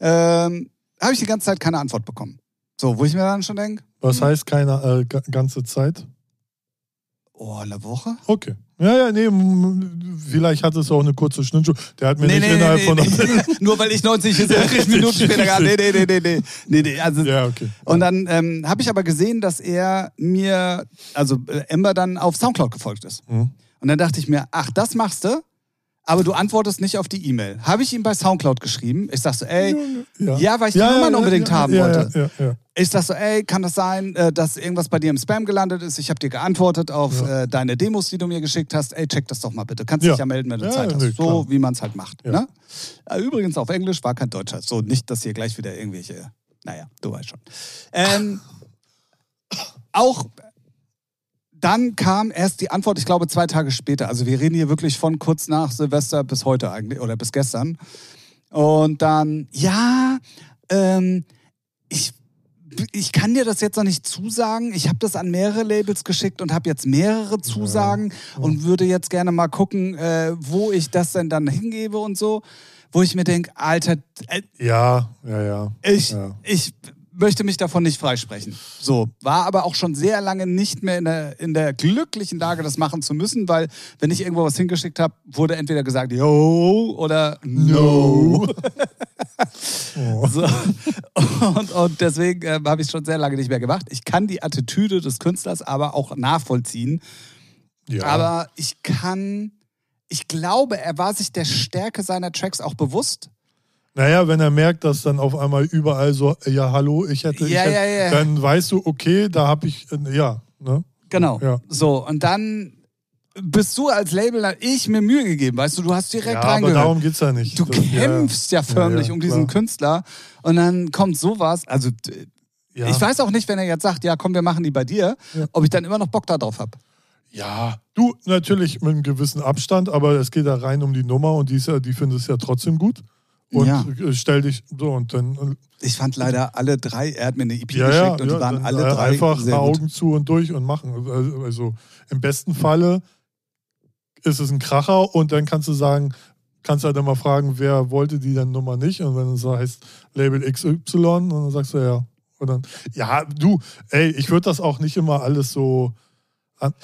Ähm, habe ich die ganze Zeit keine Antwort bekommen. So, wo ich mir dann schon denke, Was heißt keine äh, ga- ganze Zeit? oh, eine Woche? Okay. Ja, ja, nee, vielleicht hat es auch eine kurze Schnittschuh. Der hat mir Nee, nicht nee, innerhalb nee, von. nee. Nur weil ich 90 bis 60 Minuten später gar. Nee, nee, nee, nee, nee. nee, nee also, ja, okay. Und dann ähm, habe ich aber gesehen, dass er mir, also äh, Ember dann auf Soundcloud gefolgt ist. Mhm. Und dann dachte ich mir, ach, das machst du, aber du antwortest nicht auf die E-Mail. Habe ich ihm bei Soundcloud geschrieben. Ich sag so, ey, ja, weil ich die Nummern unbedingt haben ja, wollte. Ja, ja, ja. Ich sag so, ey, kann das sein, äh, dass irgendwas bei dir im Spam gelandet ist? Ich habe dir geantwortet auf Ja. äh, deine Demos, die du mir geschickt hast. Ey, check das doch mal bitte. Kannst Ja. dich ja melden, wenn du Ja, Zeit hast. so klar. wie man es halt macht. Ja. Ne? Äh, Übrigens auf Englisch war kein Deutscher. So nicht, dass hier gleich wieder irgendwelche. Naja, du weißt schon. Ähm, auch dann kam erst die Antwort, ich glaube, zwei Tage später. Also wir reden hier wirklich von kurz nach Silvester bis heute eigentlich oder bis gestern. Und dann, ja, ähm, ich, ich kann dir das jetzt noch nicht zusagen. Ich habe das an mehrere Labels geschickt und habe jetzt mehrere Zusagen und würde jetzt gerne mal gucken, äh, wo ich das denn dann hingebe und so. Wo ich mir denke, Alter, äh, Ja, ja, ja. ich, Ja. ich möchte mich davon nicht freisprechen. So, war aber auch schon sehr lange nicht mehr in der, in der glücklichen Lage, das machen zu müssen, weil wenn ich irgendwo was hingeschickt habe, wurde entweder gesagt, yo oder no. Oh. So. Und, und deswegen äh, habe ich es schon sehr lange nicht mehr gemacht. Ich kann die Attitüde des Künstlers aber auch nachvollziehen. ja. Aber ich kann, ich glaube, er war sich der Stärke seiner Tracks auch bewusst. Naja, wenn er merkt, dass dann auf einmal überall so, ja, hallo, ich hätte, ich Ja, hätte ja, ja. dann weißt du, okay, da habe ich, ja, ne? Genau. Ja. So, und dann bist du als Label, ich mir Mühe gegeben, weißt du, du hast direkt ja, aber reingehört. darum geht's ja nicht. du Das- kämpfst ja, förmlich Ja, ja, um diesen klar. Künstler und dann kommt sowas. Also, ich weiß auch nicht, wenn er jetzt sagt, ja, komm, wir machen die bei dir, ob ich dann immer noch Bock darauf habe. Ja, du natürlich mit einem gewissen Abstand, aber es geht da rein um die Nummer und die, ist ja, die findest ja trotzdem gut. Und Ja. äh, stell dich so und dann. äh, Ich fand leider alle drei, er hat mir eine EP Ja, geschickt und ja die waren dann, alle äh, drei einfach sehr gut. Augen zu und durch und machen. Also, also im besten Falle ist es ein Kracher und dann kannst du sagen, kannst du halt immer fragen, wer wollte die dann Nummer nicht und wenn es so heißt Label XY und dann sagst du ja. Und dann, ja, du, ey, ich würde das auch nicht immer alles so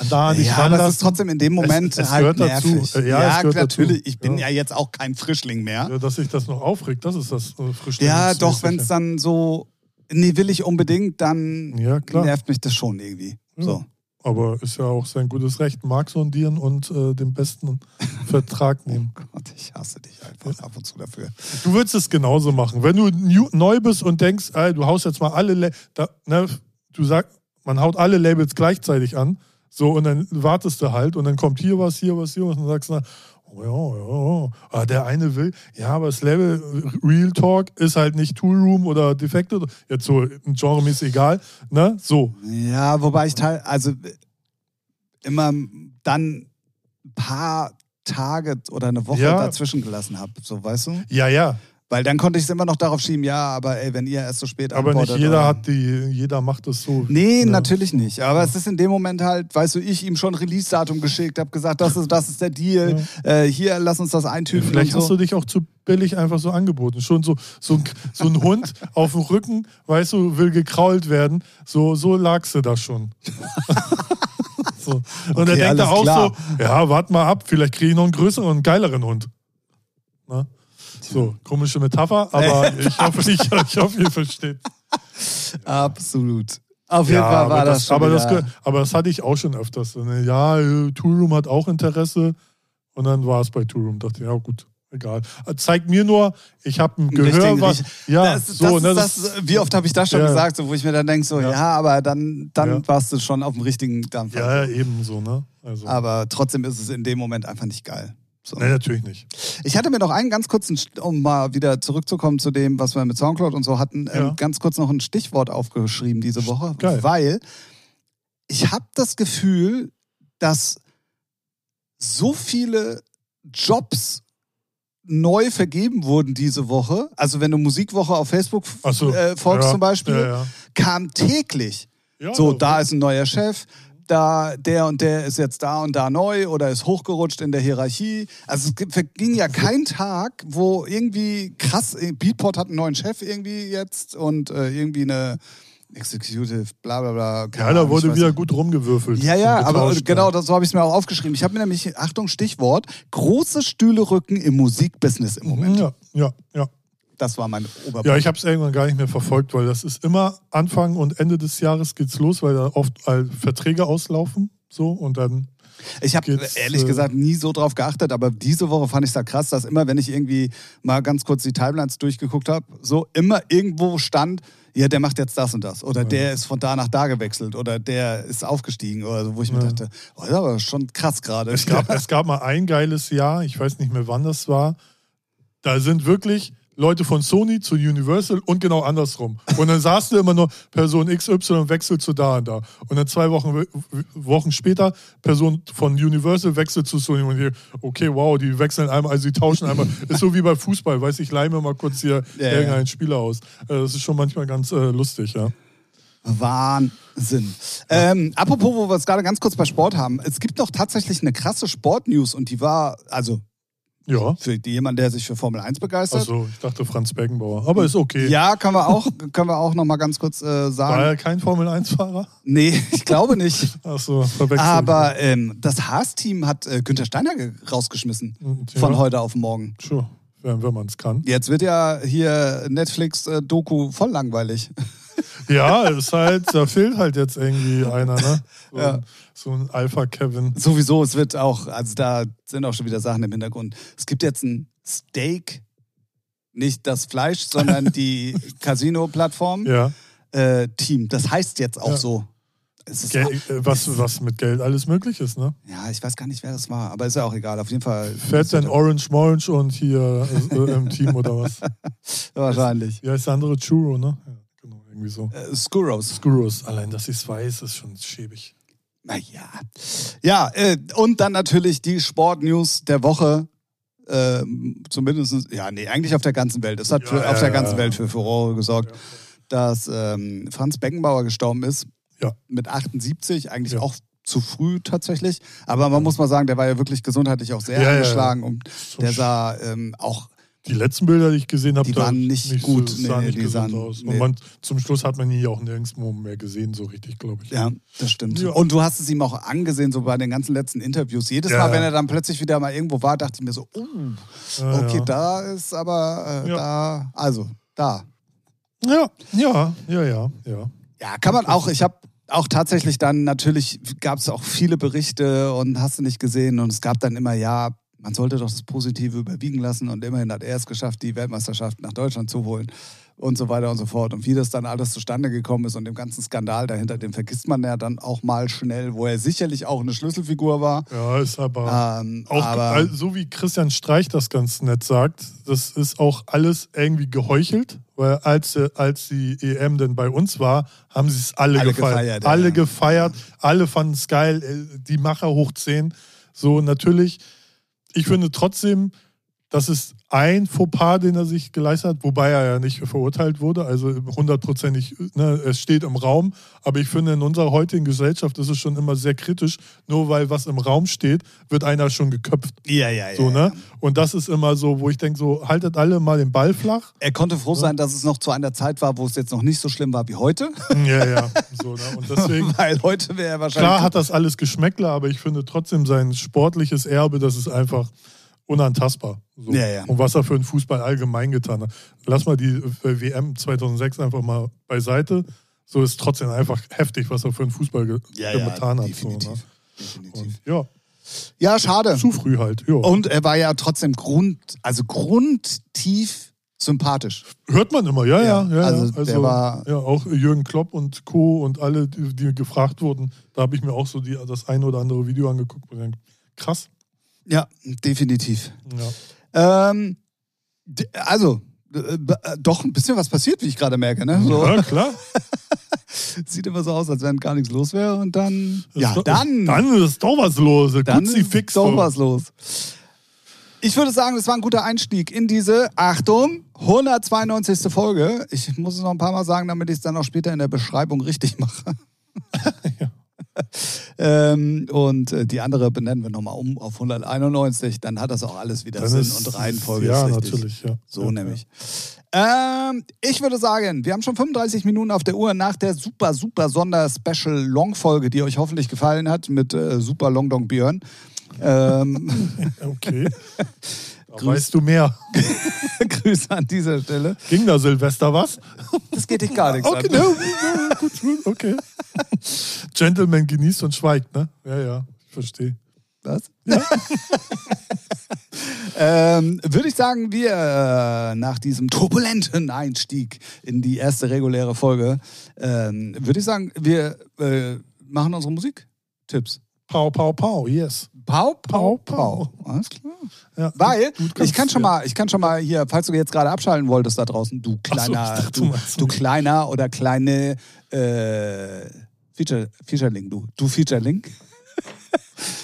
da nicht ja, ranlassen. ist trotzdem in dem Moment Es- es halt gehört dazu. nervig. Äh, ja, es gehört natürlich. dazu. Ich bin Ja. ja. jetzt auch kein Frischling mehr. Ja, dass sich das noch aufregt, das ist das äh, Frischling. Ja, doch, wenn es dann so, nee, will ich unbedingt, dann Ja, nervt mich das schon irgendwie. Ja. So. Aber ist ja auch sein gutes Recht. Mark sondieren und äh, den besten Vertrag nehmen. Gott, ich hasse dich einfach ab und zu dafür. Du würdest es genauso machen. Wenn du neu bist und denkst, ey, du haust jetzt mal alle, La da, ne, du sagst, man haut alle Labels gleichzeitig an, so und dann wartest du halt und dann kommt hier was, hier was, hier was und dann sagst du, oh ja, ja, ja. Ah, der eine will, ja, aber das Label Real Talk ist halt nicht Tool Room oder Defected, jetzt so ein Genre-mäßig egal, ne, so. Ja, wobei ich teil, also immer dann ein paar Tage oder eine Woche Ja. dazwischen gelassen habe, so weißt du? Ja, ja, Weil dann konnte ich es immer noch darauf schieben, ja, aber ey, wenn ihr erst so spät aber nicht jeder hat die, jeder macht es so. Nee, ne? natürlich nicht. Aber es ist in dem Moment halt, weißt du, ich ihm schon Release-Datum geschickt, habe gesagt, das ist, das ist der Deal. Äh, hier, lass uns das eintüten. Vielleicht und hast so. du dich auch zu billig einfach so angeboten. Schon so, so, ein, so ein Hund auf dem Rücken, weißt du, will gekrault werden. So, so lagst du da schon. so. Und Okay, er denkt da auch klar. so, ja, warte mal ab, vielleicht kriege ich noch einen größeren und geileren Hund. Na? So, komische Metapher, aber ich hoffe, ich, ich hoffe, ihr versteht. Absolut. Auf jeden Ja, Fall war das, das, schon aber, das, aber das hatte ich auch schon öfters. Ne? Ja, Toolroom hat auch Interesse. Und dann war es bei Toolroom. Dachte ich, ja gut, egal. Zeigt mir nur, ich habe ein Gehör, Richtigen was. Ja, das, so, das, ne, das, das, wie oft habe ich das schon Ja. gesagt, so, wo ich mir dann denke, so, ja, Ja. aber dann, dann Ja. warst du schon auf dem richtigen Dampfer. ja, ja, eben so, ne? Also, Aber trotzdem ist es in dem Moment einfach nicht geil. So. Nein, natürlich nicht. Ich hatte mir noch einen ganz kurzen, um mal wieder zurückzukommen zu dem, was wir mit Soundcloud und so hatten, Ja. ähm, ganz kurz noch ein Stichwort aufgeschrieben diese Woche, Geil. weil ich habe das Gefühl, dass so viele Jobs neu vergeben wurden diese Woche. Also wenn du Musikwoche auf Facebook so, äh, folgst ja, zum Beispiel, Ja, ja. kam täglich Ja, so, aber- da ist ein neuer Chef, da der und der ist jetzt da und da neu oder ist hochgerutscht in der Hierarchie. Also es verging ja kein Tag, wo irgendwie krass, Beatport hat einen neuen Chef irgendwie jetzt und äh, irgendwie eine Executive, bla bla bla. keine Ja, da wurde wieder nicht. gut rumgewürfelt. Ja, ja, aber genau, das, so habe ich es mir auch aufgeschrieben. Ich habe mir nämlich, Achtung, Stichwort, große Stühle rücken im Musikbusiness im Moment. Ja, ja, ja. Das war mein Oberpunkt. Ja, ich habe es irgendwann gar nicht mehr verfolgt, weil das ist immer Anfang und Ende des Jahres geht's los, weil da oft Verträge auslaufen. So und dann. Ich habe ehrlich äh, gesagt nie so drauf geachtet, aber diese Woche fand ich es da krass, dass immer, wenn ich irgendwie mal ganz kurz die Timelines durchgeguckt habe, so immer irgendwo stand, ja, der macht jetzt das und das oder der ist von da nach da gewechselt oder der ist aufgestiegen oder so, wo ich mir Ja. dachte, oh, das ist aber schon krass gerade. Es gab, es gab mal ein geiles Jahr, ich weiß nicht mehr wann das war. Da sind wirklich Leute von Sony zu Universal und genau andersrum. Und dann saßen immer nur Person XY wechselt zu da und da. Und dann zwei Wochen, Wochen später Person von Universal wechselt zu Sony. Und hier, okay, wow, die wechseln einmal, also die tauschen einmal. Ist so wie bei Fußball, weiß ich, leih mir mal kurz hier Ja, ja. irgendeinen Spieler aus. Äh, Das ist schon manchmal ganz äh, lustig, ja. Wahnsinn. Ähm, apropos, wo wir es gerade ganz kurz bei Sport haben, es gibt noch tatsächlich eine krasse Sportnews und die war, also Ja. für jemanden, der sich für Formel 1 begeistert. Also, ich dachte Franz Beckenbauer. Aber ist okay. Ja, können wir auch, können wir auch noch mal ganz kurz äh, sagen. War er kein Formel-1-Fahrer? Nee, ich glaube nicht. Achso, verwechselt. Aber ähm, das Haas-Team hat äh, Günther Steiner ge- rausgeschmissen Ja. von heute auf morgen. Sure, wenn, wenn man es kann. Jetzt wird ja hier Netflix-Doku voll langweilig. Ja, ist halt, da fehlt halt jetzt irgendwie einer, ne? So, Ja. So ein Alpha-Kevin. Sowieso, es wird auch, also da sind auch schon wieder Sachen im Hintergrund. Es gibt jetzt ein Steak, nicht das Fleisch, sondern die Casino-Plattform Ja. äh, Team. Das heißt jetzt auch Ja. so. Ist, Gel äh, was, was mit Geld alles möglich ist, ne? ja, ich weiß gar nicht, wer das war, aber ist ja auch egal. Auf jeden Fall. Fährt denn Orange Morange und hier äh, im Team oder was? Wahrscheinlich. Wie heißt der andere? Churro, ne? Ja, genau, irgendwie so. Äh, Skuros. Skurrus. Allein, dass ich es weiß, ist schon schäbig. Naja. Ja, äh, und dann natürlich die Sportnews der Woche. Ähm, zumindest, ja, nee, eigentlich auf der ganzen Welt. Es hat Ja, für, ja, auf der ganzen ja. Welt für Furore gesorgt, dass ähm, Franz Beckenbauer gestorben ist. Ja. Mit 78, eigentlich auch zu früh tatsächlich. Aber man muss mal sagen, der war ja wirklich gesundheitlich auch sehr angeschlagen und der sah ähm, auch Die letzten Bilder, die ich gesehen habe, Die waren nicht gut. So, Nee, nicht die sahen- aus. nee. Man, zum Schluss hat man ihn ja auch nirgendwo mehr gesehen, so richtig, glaube ich. Ja, das stimmt. Ja. Und du hast es ihm auch angesehen, so bei den ganzen letzten Interviews. Jedes Ja. Mal, wenn er dann plötzlich wieder mal irgendwo war, dachte ich mir so, oh, Ja, okay, da ist aber, äh, da, also, da. Ja, ja, ja, ja, ja. Ja, kann man auch, ich habe auch tatsächlich dann, natürlich gab es auch viele Berichte und hast du nicht gesehen und es gab dann immer, ja, man sollte doch das Positive überwiegen lassen und immerhin hat er es geschafft, die Weltmeisterschaft nach Deutschland zu holen und so weiter und so fort. Und wie das dann alles zustande gekommen ist und dem ganzen Skandal dahinter, den vergisst man ja dann auch mal schnell, wo er sicherlich auch eine Schlüsselfigur war. Ja, ist aber. Ähm, Auch aber so wie Christian Streich das ganz nett sagt, das ist auch alles irgendwie geheuchelt, weil als, als die EM denn bei uns war, haben sie es alle, Alle gefeiert. gefeiert, alle ja. gefeiert, alle fanden es geil, äh, die Macher hoch 10. So natürlich, ich finde trotzdem, das ist ein Fauxpas, den er sich geleistet hat, wobei er ja nicht verurteilt wurde, also hundertprozentig, ne, es steht im Raum. Aber ich finde, in unserer heutigen Gesellschaft ist es schon immer sehr kritisch, nur weil was im Raum steht, wird einer schon geköpft. ja, ja, ja. So, ne? Und das ist immer so, wo ich denke, so, haltet alle mal den Ball flach. Er konnte froh sein, dass es noch zu einer Zeit war, wo es jetzt noch nicht so schlimm war wie heute. Ja, ja. So, ne? Und deswegen, Weil heute wäre er wahrscheinlich. klar hat das alles Geschmäckle, aber ich finde trotzdem sein sportliches Erbe, das ist einfach unantastbar. So. Ja, ja. Und was er für den Fußball allgemein getan hat. Lass mal die äh, WM 2006 einfach mal beiseite. So ist trotzdem einfach heftig, was er für den Fußball ge ja, getan hat. definitiv. So, ne? definitiv. Und ja, Ja, schade. zu früh halt. Ja. Und er war ja trotzdem grund, also grundtief sympathisch. Hört man immer, ja, ja. Ja, ja, also ja. der war- ja, auch Jürgen Klopp und Co. und alle, die, die gefragt wurden, da habe ich mir auch so die, das ein oder andere Video angeguckt und denke, krass. Ja, definitiv. Ja. Ähm, also, äh, äh, doch ein bisschen was passiert, wie ich gerade merke. Ne? So, ja, klar. Sieht immer so aus, als wenn gar nichts los wäre. Und dann, Ist ja, doch- dann, Dann ist doch was los. dann ist Kruzifix. doch was los. Ich würde sagen, das war ein guter Einstieg in diese, Achtung, 192. Folge. Ich muss es noch ein paar Mal sagen, damit ich es dann auch später in der Beschreibung richtig mache. Ja. ähm, und äh, die andere benennen wir nochmal um auf 191, dann hat das auch alles wieder Dann Sinn ist, und Reihenfolge Ja, natürlich. Ja. So ja, nämlich. Ähm, ich würde sagen, wir haben schon 35 Minuten auf der Uhr nach der super, super Sonder-Special-Long-Folge, die euch hoffentlich gefallen hat mit äh, Super Long Dong Björn. Ähm, Ja. Okay. Da weißt du mehr. Grüße an dieser Stelle. Ging da Silvester was? Das geht dich gar nichts Okay, an. no, no, gut, okay. Gentleman genießt und schweigt, ne? Ja, ja, ich verstehe. Was? ähm, würde ich sagen, wir äh, nach diesem turbulenten Einstieg in die erste reguläre Folge, ähm, würde ich sagen, wir äh, machen unsere Musiktipps. Pau, pau, pau, yes. Pau, pau, Pau. Alles klar. Ja, Weil, gut ich kann schon ja. mal, ich kann schon mal hier, falls du jetzt gerade abschalten wolltest da draußen, du Ach so, kleiner, dachte, du du, du kleiner oder kleine äh, Feature, Featureling, du, du Featureling.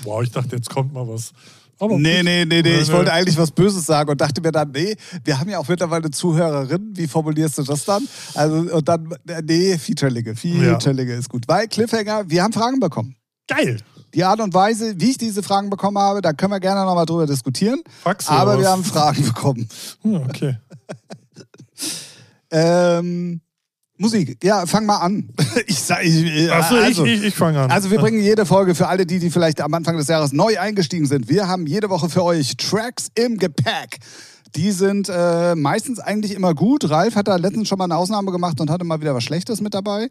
Wow, ich dachte, jetzt kommt mal was. Aber Nee, nee, nee, nee. Ich wollte eigentlich was Böses sagen und dachte mir dann, nee, wir haben ja auch mittlerweile Zuhörerinnen. Wie formulierst du das dann? Also, und dann, äh, nee, Featurelinge. Featurelinge ist gut. Weil Cliffhanger, wir haben Fragen bekommen. Geil. Die Art und Weise, wie ich diese Fragen bekommen habe, da können wir gerne nochmal drüber diskutieren. Fax Aber wir haben Fragen bekommen. Hm, Okay. Ähm, Musik, ja, fang mal an. Ich sag, ich, äh, Achso, also, ich, ich, ich fange an. also wir bringen jede Folge für alle die, die vielleicht am Anfang des Jahres neu eingestiegen sind. Wir haben jede Woche für euch Tracks im Gepäck. Die sind äh, meistens eigentlich immer gut. Ralf hat da letztens schon mal eine Ausnahme gemacht und hatte mal wieder was Schlechtes mit dabei.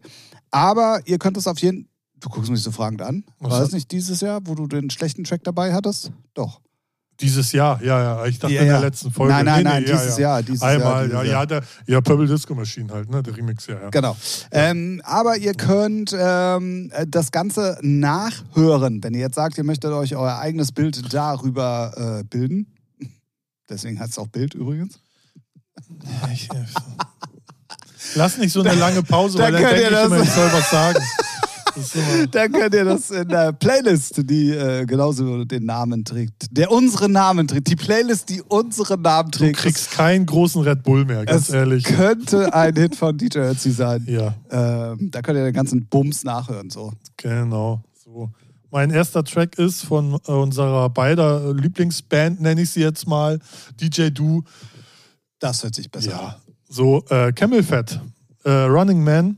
Aber ihr könnt es auf jeden Du guckst mich so fragend an. Was War hat- das nicht dieses Jahr, wo du den schlechten Track dabei hattest? Doch. Dieses Jahr, ja, ja. Ich dachte Ja, in ja. der letzten Folge. Nein, nein, Nee, nein, nee, ja, dieses ja. Jahr. Dieses Jahr, Einmal, dieses ja, Jahr. ja, der, ja, Purple Disco Machine halt, ne? Der Remix, ja, ja. Genau. Ähm, aber ihr könnt ähm, äh, das Ganze nachhören, wenn ihr jetzt sagt, ihr möchtet euch euer eigenes Bild darüber äh, bilden. Deswegen heißt es auch Bild übrigens. Ich, äh, Lass nicht so eine lange Pause, Da weil dann denke ich immer, ich soll was sagen. Immer, Dann könnt ihr das in der Playlist, die äh, genauso den Namen trägt, der unsere Namen trägt, die Playlist, die unsere Namen du trägt. kriegst keinen großen Red Bull mehr, ganz es ehrlich. könnte ein Hit von DJ Ötzi sein. Ja, Ähm, da könnt ihr den ganzen Bums nachhören. So. genau. So. Mein erster Track ist von äh, unserer beider Lieblingsband, nenne ich sie jetzt mal, DJ Du. Das hört sich besser an. Ja, so äh, Camel Fat, äh, Running Man,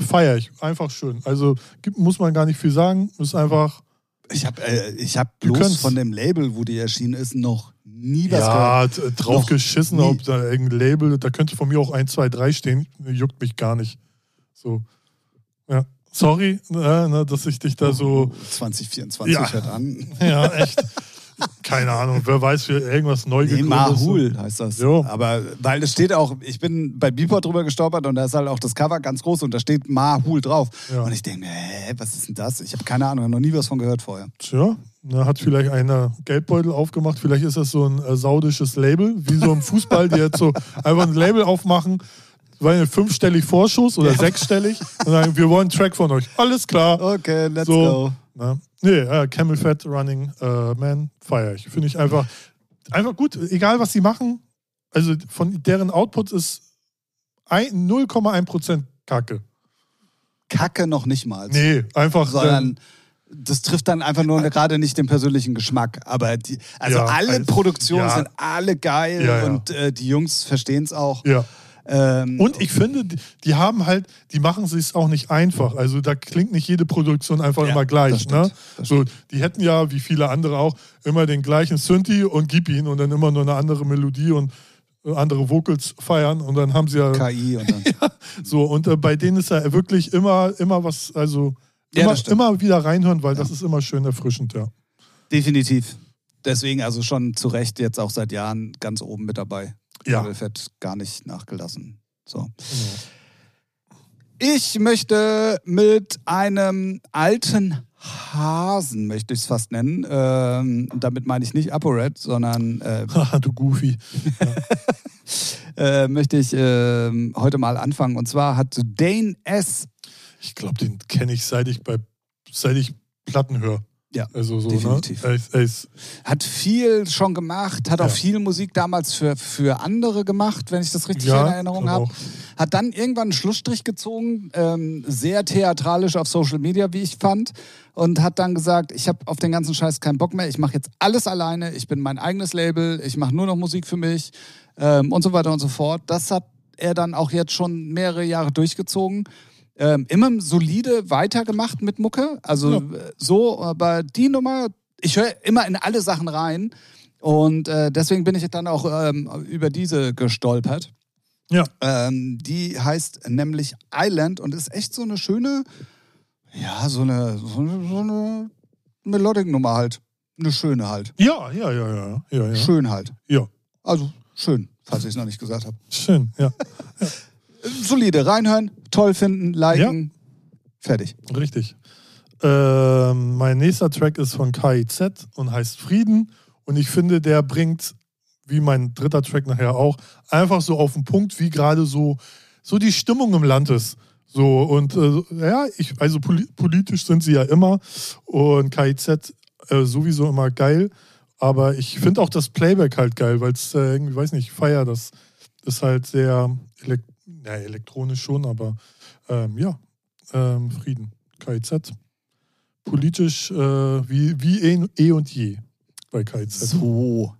feiere ich. Einfach schön. Also muss man gar nicht viel sagen. Ist einfach, Ich habe äh, ich hab bloß von dem Label, wo die erschienen ist, noch nie was ja, gehört. d- drauf Noch geschissen, nie. ob da irgendein Label, da könnte von mir auch 1, 2, 3 stehen. Juckt mich gar nicht. So. Ja. Sorry, äh, ne, dass ich dich da so. 2024 Ja. hört an. Ja, echt. Keine Ahnung, wer weiß, für irgendwas neu Nee. Mahul heißt das. Jo. Aber weil es steht auch, ich bin bei Beeper drüber gestolpert und da ist halt auch das Cover ganz groß und da steht Mahul drauf. Ja. Und ich denke mir, hä, was ist denn das? Ich habe keine Ahnung, noch nie was von gehört vorher. Tja, da hat vielleicht einer Geldbeutel aufgemacht. Vielleicht ist das so ein äh, saudisches Label, wie so im Fußball, die jetzt so einfach ein Label aufmachen, weil ein fünfstellig Vorschuss oder sechsstellig und sagen, wir wollen einen Track von euch. Alles klar. Okay, let's So. go. Na, nee, äh, Camel Fat Running äh, Man feiere ich. Finde ich einfach, einfach gut. Egal, was sie machen. Also von deren Output ist ein- 0,1% Kacke. Kacke noch nicht mal. Nee, einfach. sondern das trifft dann einfach nur gerade nicht den persönlichen Geschmack. Aber die, also Ja, alle also- Produktionen ja. sind alle geil ja. und äh, die Jungs verstehen es auch. ja. Ähm, Und ich finde, die, haben halt, die machen es auch nicht einfach. Also da klingt nicht jede Produktion einfach Ja, immer gleich. stimmt, Ne? So, die hätten ja, wie viele andere auch, immer den gleichen Synthi und gib ihn und dann immer nur eine andere Melodie und äh, andere Vocals feiern und dann haben sie ja KI und dann. so und äh, bei denen ist ja wirklich immer immer was also Ja, immer, immer wieder reinhören, weil das ist immer schön erfrischend, ja. Definitiv. Deswegen also schon zu Recht jetzt auch seit Jahren ganz oben mit dabei. Ja. Fett gar nicht nachgelassen. So. Genau. Ich möchte mit einem alten Hasen, möchte ich es fast nennen. Ähm, damit meine ich nicht ApoRed, sondern äh, du Goofy. äh, möchte ich äh, heute mal anfangen. Und zwar hat Dane S. Ich glaube, den kenne ich seit ich bei seit ich Platten höre. Ja, Also so, definitiv. ne? Er ist, Hat viel schon gemacht, hat auch Ja. viel Musik damals für, für andere gemacht, wenn ich das richtig ja, in Erinnerung habe. auch. Hat dann irgendwann einen Schlussstrich gezogen, ähm, sehr theatralisch auf Social Media, wie ich fand. Und hat dann gesagt, ich habe auf den ganzen Scheiß keinen Bock mehr, ich mache jetzt alles alleine, ich bin mein eigenes Label, ich mache nur noch Musik für mich ähm, und so weiter und so fort. Das hat er dann auch jetzt schon mehrere Jahre durchgezogen. Ähm, immer solide weitergemacht mit Mucke. Also Ja. äh, so, aber die Nummer, ich höre immer in alle Sachen rein. Und äh, deswegen bin ich dann auch ähm, über diese gestolpert. Ja. Ähm, die heißt nämlich Island und ist echt so eine schöne, ja, so eine, so eine, so eine Melodic-Nummer halt. Eine schöne halt. Ja, ja, ja, ja, ja, ja. Schön halt. Ja, Also schön, falls ich es noch nicht gesagt habe. schön, ja, Solide, reinhören, toll finden, liken, fertig. richtig. Ähm, mein nächster Track ist von KIZ und heißt Frieden. Und ich finde, der bringt, wie mein dritter Track nachher auch, einfach so auf den Punkt, wie gerade so, so die Stimmung im Land ist. So, und äh, ja, ich, also poli politisch sind sie ja immer. Und KIZ äh, sowieso immer geil. Aber ich finde auch das Playback halt geil, weil es äh, irgendwie, weiß nicht, ich feier das. Ist halt sehr ja, elektronisch schon, aber ähm, ja, ähm, Frieden. KIZ. Politisch äh, wie, wie eh, eh und je bei KIZ. So.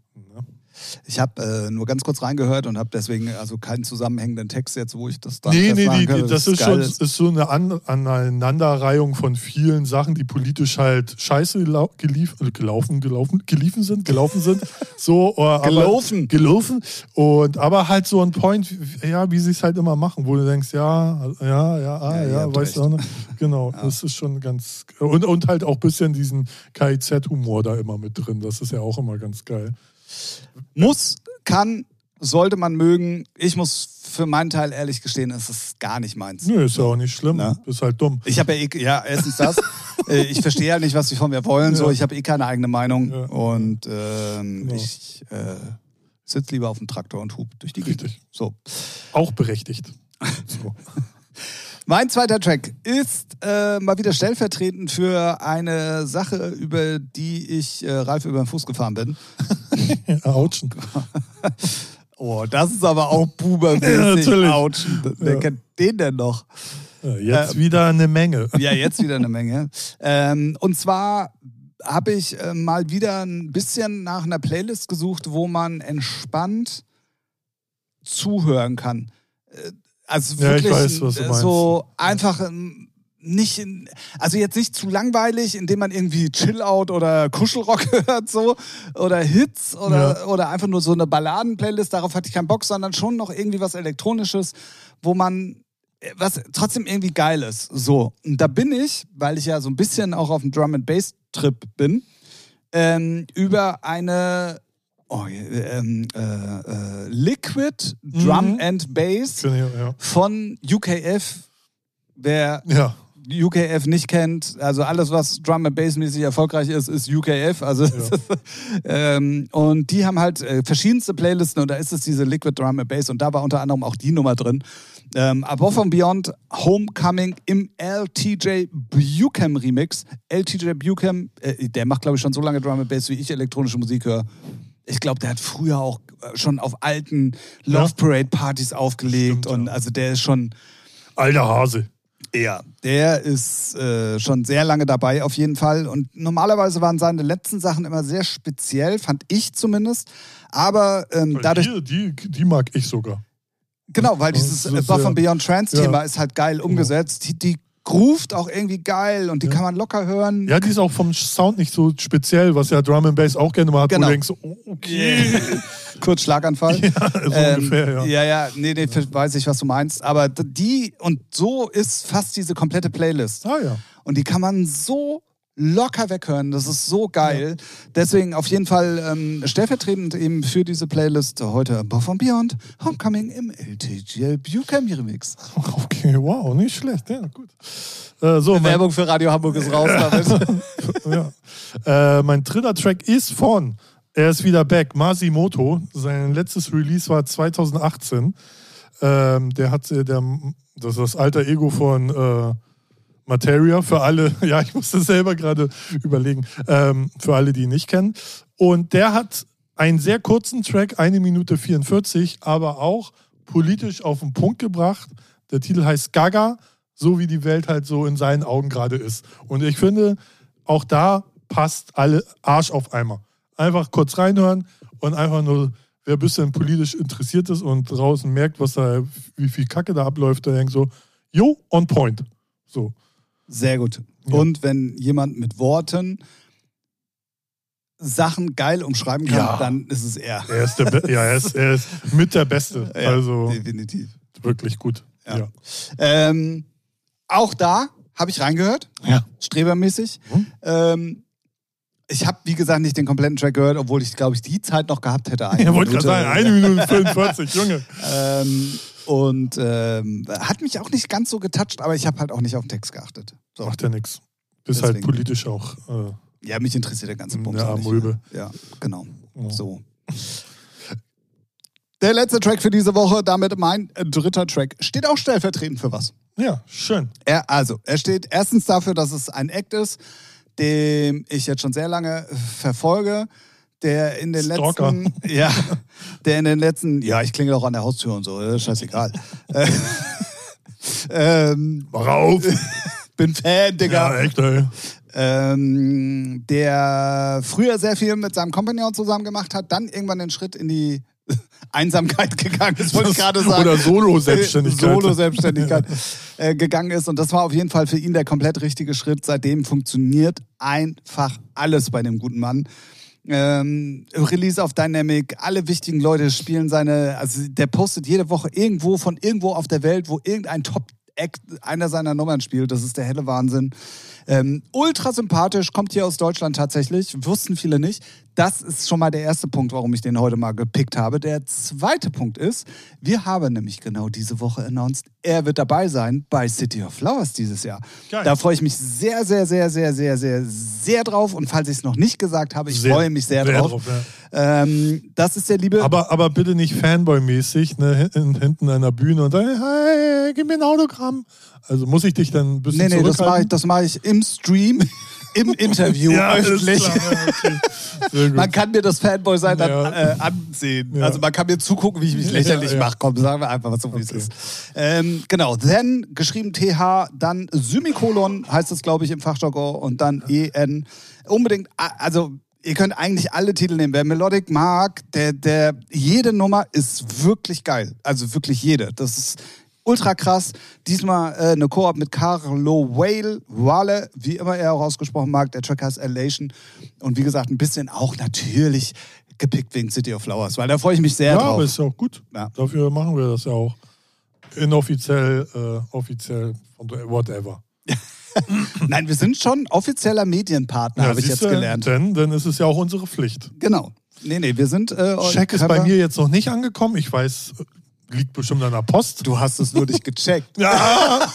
Ja. Ich habe äh, nur ganz kurz reingehört und habe deswegen also keinen zusammenhängenden Text jetzt, wo ich das dann Nee, nee, die, kann, die, das dass ist schon ist. ist so eine An Aneinanderreihung von vielen Sachen, die politisch halt scheiße gelau gelief äh, gelaufen, gelaufen, geliefen sind, gelaufen sind. So, äh, aber- Gelaufen. gelaufen. Und aber halt so ein Point, wie- ja, wie sie es halt immer machen, wo du denkst, ja, ja, ja, ah, Ja, ja, weißt du, recht. ne? genau, das ist schon ganz und, und halt auch ein bisschen diesen KIZ-Humor da immer mit drin. Das ist ja auch immer ganz geil. Muss, kann, sollte man mögen. Ich muss für meinen Teil ehrlich gestehen, es ist gar nicht meins. Nö, ist ja auch nicht schlimm. Na? Ist halt dumm. Ich habe ja eh, ja, erstens das. Äh, ich verstehe ja nicht, was sie von mir wollen. So, Ja. ich habe eh keine eigene Meinung. Ja. Und ähm, Genau. ich äh, sitze lieber auf dem Traktor und hub durch die Gegend. Richtig. So. Auch berechtigt. So. Mein zweiter Track ist äh, mal wieder stellvertretend für eine Sache, über die ich äh, Ralf über den Fuß gefahren bin. Autschen. Oh, das ist aber auch bubermäßig. Ja. Wer Ja. kennt den denn noch? Ja, jetzt Äh, wieder eine Menge. Ja, jetzt wieder eine Menge. Ähm, und zwar habe ich äh, mal wieder ein bisschen nach einer Playlist gesucht, wo man entspannt zuhören kann. Also Ja, ich wirklich weiß, was du äh, meinst. so einfach ähm, nicht, in, also jetzt nicht zu langweilig, indem man irgendwie Chill-Out oder Kuschelrock hört so oder Hits oder, Ja. oder einfach nur so eine Balladen-Playlist, darauf hatte ich keinen Bock, sondern schon noch irgendwie was Elektronisches, wo man äh, was trotzdem irgendwie geil ist. So, und da bin ich, weil ich ja so ein bisschen auch auf dem Drum and Bass Trip bin, ähm, über eine oh, ähm, äh, äh, Liquid Drum Mhm. and Bass ich, Ja. von UKF. Wer ja. UKF nicht kennt, also alles, was Drum and Bass mäßig erfolgreich ist, ist UKF. Also ähm, und die haben halt äh, verschiedenste Playlisten und da ist es diese Liquid Drum and Bass und da war unter anderem auch die Nummer drin. Ähm, Above and Beyond Homecoming im LTJ Buchem Remix. LTJ Buchem, äh, der macht glaube ich schon so lange Drum and Bass, wie ich elektronische Musik höre. Ich glaube, der hat früher auch äh, schon auf alten Love Parade Partys aufgelegt Stimmt, und ja. also der ist schon Alter Hase. ja, der ist äh, schon sehr lange dabei auf jeden Fall. Und normalerweise waren seine letzten Sachen immer sehr speziell, fand ich zumindest. Aber ähm, dadurch, die, die, die mag ich sogar. genau, weil dieses Above and Beyond Trans-Thema ja. ist halt geil umgesetzt. Die, die groovt auch irgendwie geil und die Ja. kann man locker hören. Ja, die ist auch vom Sound nicht so speziell, was ja Drum and Bass auch gerne mal hat, Genau. wo du denkst, oh, okay. Kurz Schlaganfall. Ja, so Ähm, ungefähr, ja. ja, ja, nee, nee, weiß ich, was du meinst. Aber die, und so ist fast diese komplette Playlist. Ah ja. Und die kann man so locker weghören. Das ist so geil. Deswegen auf jeden Fall ähm, stellvertretend eben für diese Playlist heute Above and Beyond Homecoming im LTGL Bucam Remix. Okay, wow, nicht schlecht. Ja, gut. Äh, so, mein, Werbung für Radio Hamburg ist raus damit. ja. äh, mein dritter Track ist von, er ist wieder back, Masimoto. Sein letztes Release war 2018. Ähm, der hat, äh, der, das ist das alter Ego von äh, Materia für alle, ja, ich musste selber gerade überlegen, ähm, für alle, die ihn nicht kennen. Und der hat einen sehr kurzen Track, eine Minute 44, aber auch politisch auf den Punkt gebracht. Der Titel heißt Gaga, so wie die Welt halt so in seinen Augen gerade ist. Und ich finde, auch da passt alle Arsch auf Eimer. Einfach kurz reinhören und einfach nur, wer ein bisschen politisch interessiert ist und draußen merkt, was da, wie viel Kacke da abläuft, der denkt so, jo, on point. So. Sehr gut. Ja. Und wenn jemand mit Worten Sachen geil umschreiben kann, Ja. dann ist es er. Er ist, der ja, er ist, er ist mit der Beste. Ja, also definitiv. wirklich gut. Ja. Ja. Ähm, auch da habe ich reingehört, ja. strebermäßig. Mhm. Ähm, ich habe, wie gesagt, nicht den kompletten Track gehört, obwohl ich, glaube ich, die Zeit noch gehabt hätte. eine Ich wollte gerade sagen, eine Minute 45, Junge. Ähm, und ähm, hat mich auch nicht ganz so getoucht, aber ich habe halt auch nicht auf den Text geachtet. So. Macht ja nichts. Bist halt politisch auch. Äh, Ja, mich interessiert der ganze Bums Ja. Mulbe. Ja, genau. Ja. So. Der letzte Track für diese Woche, damit mein dritter Track, steht auch stellvertretend für was. ja, schön. Er, also, er steht erstens dafür, dass es ein Act ist, den ich jetzt schon sehr lange verfolge, der in den Stalker. letzten, ja, der in den letzten, ja, ich klingel auch an der Haustür und so, äh, scheißegal. Äh, ähm, Mach auf. bin Fan, Digga. Ja, echt, ey. ähm, der früher sehr viel mit seinem Kompagnon zusammen gemacht hat, dann irgendwann den Schritt in die Einsamkeit gegangen ist, wollte ich gerade sagen. Oder Solo-Selbstständigkeit. Solo-Selbstständigkeit äh, gegangen ist. Und das war auf jeden Fall für ihn der komplett richtige Schritt. Seitdem funktioniert einfach alles bei dem guten Mann. Ähm, Release auf Dynamic, alle wichtigen Leute spielen seine, also der postet jede Woche irgendwo von irgendwo auf der Welt, wo irgendein Top-Act einer seiner Nummern spielt. Das ist der helle Wahnsinn. Ähm, ultra sympathisch, kommt hier aus Deutschland tatsächlich, wussten viele nicht. Das ist schon mal der erste Punkt, warum ich den heute mal gepickt habe. Der zweite Punkt ist, wir haben nämlich genau diese Woche announced, er wird dabei sein bei City of Flowers dieses Jahr. Geil. Da freue ich mich sehr, sehr, sehr, sehr, sehr, sehr, sehr drauf. Und falls ich es noch nicht gesagt habe, ich Sehr- freue mich sehr, sehr drauf. drauf, ähm, das ist der liebe. Aber, aber bitte nicht Fanboy-mäßig, ne, hinten, hinten an der Bühne und dann, hey, gib mir ein Autogramm. Also muss ich dich dann ein bisschen nee, nee, das mache ich, das mach ich im Stream, im Interview, ja, öffentlich. okay. Man kann mir das Fanboy-Sein dann Ja. äh, ansehen. Ja. Also man kann mir zugucken, wie ich mich lächerlich mache. Komm, sagen wir einfach, was so wie es Okay. ist. Ähm, genau, then, geschrieben TH, dann Semikolon, heißt es, glaube ich, im Fachjargon, und dann EN. Unbedingt, also ihr könnt eigentlich alle Titel nehmen. Wer Melodic mag, der, der, jede Nummer ist wirklich geil. Also wirklich jede. Das ist ultra krass. Diesmal äh, eine Koop mit Carlo Whale, Wale, wie immer er auch ausgesprochen mag. Der Track heißt Elation. Und wie gesagt, ein bisschen auch natürlich gepickt wegen City of Flowers, weil da freue ich mich sehr ja, drauf. aber ist ja auch gut. Ja. Dafür machen wir das ja auch. Inoffiziell, äh, offiziell, von whatever. Nein, wir sind schon offizieller Medienpartner, habe ich jetzt gelernt. Denn, denn ist es ja auch unsere Pflicht. Genau. Nee, nee, wir sind. Äh, Check ist bei mir jetzt noch nicht angekommen. Ich weiß, liegt bestimmt an der Post. Du hast es nur nicht gecheckt. Ja!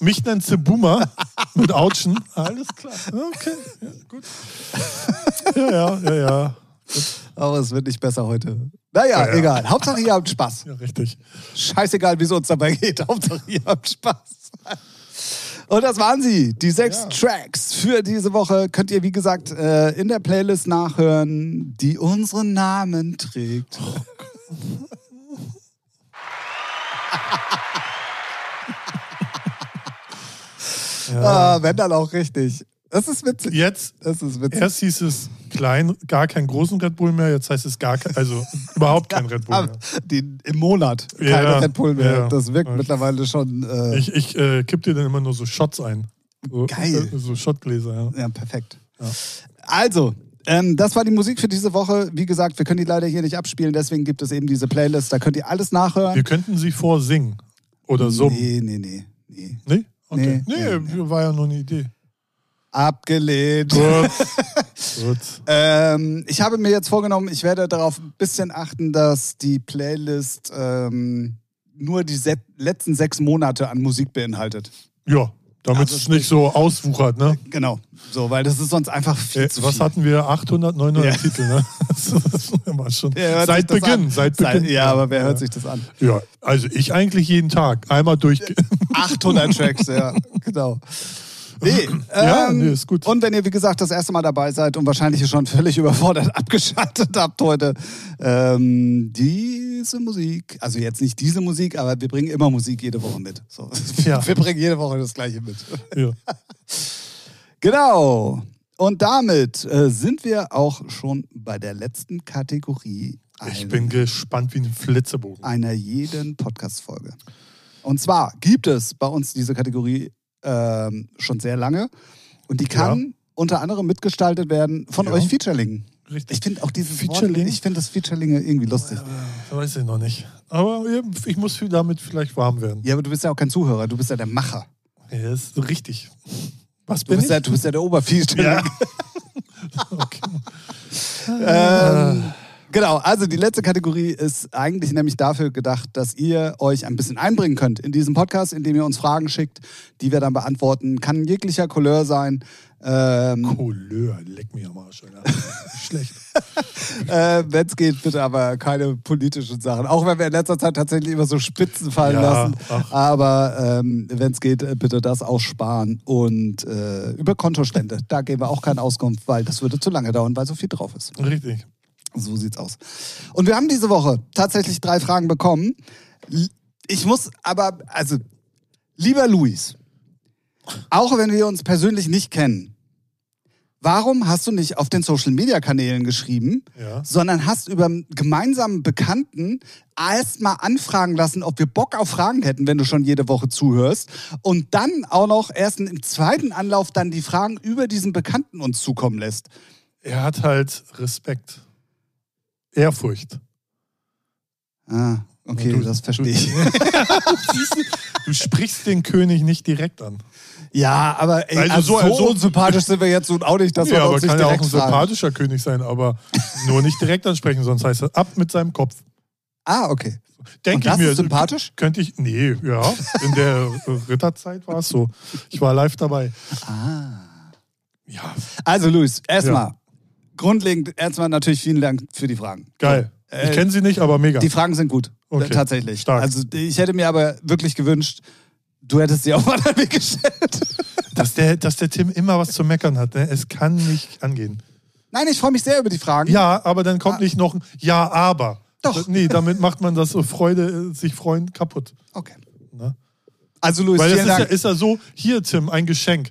Mich nennt sie Boomer mit Autschen. Alles klar. Okay, ja, gut. Ja, ja, ja, ja. Aber es wird nicht besser heute. Naja, Ja, ja. egal. Hauptsache ihr habt Spaß. Ja, richtig. Scheißegal, wie es uns dabei geht. Hauptsache ihr habt Spaß. Und das waren sie, die sechs Ja. Tracks für diese Woche. Könnt ihr, wie gesagt, äh, in der Playlist nachhören, die unseren Namen trägt. Ja. Ah, wenn dann auch richtig. Das ist witzig. Jetzt, Das ist witzig. erst hieß es klein, gar keinen großen Red Bull mehr. Jetzt heißt es gar kein, also überhaupt kein Red Bull mehr. die, Im Monat keine Ja, Red Bull mehr. ja. Das wirkt Ja. mittlerweile schon. Äh, Ich, ich äh, kipp dir dann immer nur so Shots ein. So, Geil. äh, So Shotgläser, ja. Ja, perfekt. Also, ähm, das war die Musik für diese Woche. Wie gesagt, wir können die leider hier nicht abspielen, deswegen gibt es eben diese Playlist. Da könnt ihr alles nachhören. Wir könnten sie vorsingen. Oder so. Nee, nee, nee. nee. Nee? Okay. Nee, Nee, nee, war ja nur eine Idee. Abgelehnt. Gut. Gut. Ähm, ich habe mir jetzt vorgenommen, ich werde darauf ein bisschen achten, dass die Playlist ähm, nur die letzten sechs Monate an Musik beinhaltet. Ja, damit Also es nicht so auswuchert, ne? Genau. So, weil das ist sonst einfach viel Äh, zu was viel. hatten wir? 800, 900 Ja. Titel, ne? Das ist immer schon. Seit Beginn, seit Beginn. ja, aber wer hört sich das an? Ja, also ich eigentlich jeden Tag. Einmal durch. 800 Tracks, ja, genau. Nee, Ja, ähm, nee, ist gut. Und wenn ihr, wie gesagt, das erste Mal dabei seid und wahrscheinlich schon völlig überfordert abgeschaltet habt heute, ähm, diese Musik, also jetzt nicht diese Musik, aber wir bringen immer Musik jede Woche mit. So. Ja. Wir bringen jede Woche das Gleiche mit. Ja. Genau. Und damit äh, sind wir auch schon bei der letzten Kategorie Ich ein- bin gespannt wie ein Flitzebogen. einer jeden Podcast-Folge. Und zwar gibt es bei uns diese Kategorie ähm, schon sehr lange und die kann unter anderem mitgestaltet werden von Ja. euch Featurelingen. Richtig. Ich finde auch dieses Featureling? Wort, ich finde das Featurelinge irgendwie lustig. Äh, weiß ich noch nicht. Aber ja, ich muss damit vielleicht warm werden. Ja, aber du bist ja auch kein Zuhörer, du bist ja der Macher. Ja, das ist richtig. Was Du bist, ich? ja, du bist ja der Oberfeatureling. Ja. okay. Ähm, genau, also die letzte Kategorie ist eigentlich nämlich dafür gedacht, dass ihr euch ein bisschen einbringen könnt in diesem Podcast, indem ihr uns Fragen schickt, die wir dann beantworten. Kann jeglicher Couleur sein. Ähm, Couleur, leck mir am Arsch. Schlecht. äh, wenn es geht, bitte aber keine politischen Sachen. Auch wenn wir in letzter Zeit tatsächlich immer so Spitzen fallen Ja, lassen. ach. Aber ähm, wenn es geht, bitte das aussparen. Und äh, über Kontostände, da geben wir auch keine Auskunft, weil das würde zu lange dauern, weil so viel drauf ist. Richtig. So sieht's aus. Und wir haben diese Woche tatsächlich drei Fragen bekommen. Ich muss aber, also, lieber Luis, auch wenn wir uns persönlich nicht kennen, warum hast du nicht auf den Social Media Kanälen geschrieben, Ja. sondern hast über einen gemeinsamen Bekannten erstmal anfragen lassen, ob wir Bock auf Fragen hätten, wenn du schon jede Woche zuhörst. Und dann auch noch erst im zweiten Anlauf dann die Fragen über diesen Bekannten uns zukommen lässt. Er hat halt Respekt. Ehrfurcht. Ah, okay, Du- das verstehe ich. Du, du sprichst den König nicht direkt an. Ja, aber ey, Also also so- so, unsympathisch sind wir jetzt nun auch nicht, dass ja, wir aber uns nicht kann ja auch ein direkt fragen. sympathischer König sein, aber nur nicht direkt ansprechen, sonst heißt es ab mit seinem Kopf. Ah, okay. Denke Und ich das mir. ist sympathisch? Könnte ich. Nee, ja. In der Ritterzeit war es so. Ich war live dabei. Ah. Ja, Also, Luis, erstmal, grundlegend, erstmal natürlich vielen Dank für die Fragen. geil. Äh, ich kenne sie nicht, aber mega. Die Fragen sind gut, Okay, äh, tatsächlich. stark. Also, ich hätte mir aber wirklich gewünscht, du hättest sie auf anderen Weg gestellt. Dass der, dass der Tim immer was zu meckern hat. Ne? Es kann nicht angehen. Nein, ich freue mich sehr über die Fragen. Ja, aber dann kommt nicht noch ein Ja, aber. Doch. Nee, damit macht man das so Freude, äh, sich freuen, kaputt. Okay. Ne? Also, Luis, Weil das ist ja, ist ja so, hier Tim, ein Geschenk.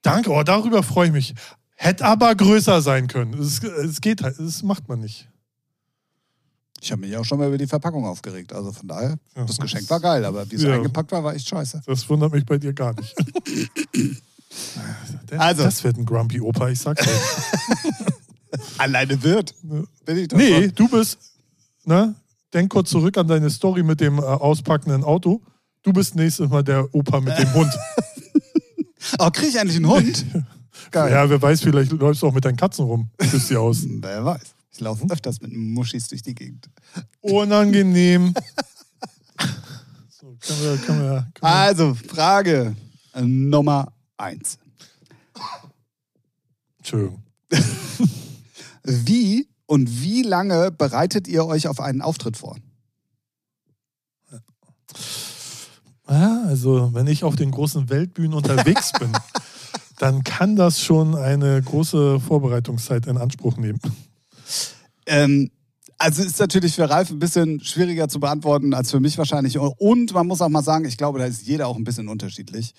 Danke, oh, darüber freue ich mich. Hätte aber größer sein können. Es, es geht halt, das macht man nicht. Ich habe mich auch schon mal über die Verpackung aufgeregt. Also von daher, Ja. das Geschenk war geil, aber wie es Ja. eingepackt war, war echt scheiße. Das wundert mich bei dir gar nicht. Der- Also. Das wird ein Grumpy Opa, ich sag's euch. Alleine wird. Bin ich nee, schon. du bist, ne? Denk kurz zurück an deine Story mit dem äh, auspackenden Auto. Du bist nächstes Mal der Opa mit dem Hund. Oh, krieg ich eigentlich einen Hund? Geil. Ja, wer weiß, vielleicht läufst du auch mit deinen Katzen rum. Küsst die aus. Wer weiß. Ich laufe öfters mit Muschis durch die Gegend. Unangenehm. So, können wir, können wir, können wir. Also, Frage Nummer eins. Entschuldigung. Wie und wie lange bereitet ihr euch auf einen Auftritt vor? Ja, also, wenn ich auf den großen Weltbühnen unterwegs bin, dann kann das schon eine große Vorbereitungszeit in Anspruch nehmen. Ähm, also ist natürlich für Ralf ein bisschen schwieriger zu beantworten als für mich wahrscheinlich. Und man muss auch mal sagen, ich glaube, da ist jeder auch ein bisschen unterschiedlich.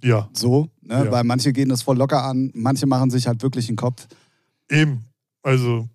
Ja, So, ne? Ja. weil manche gehen das voll locker an, manche machen sich halt wirklich einen Kopf. eben. Also,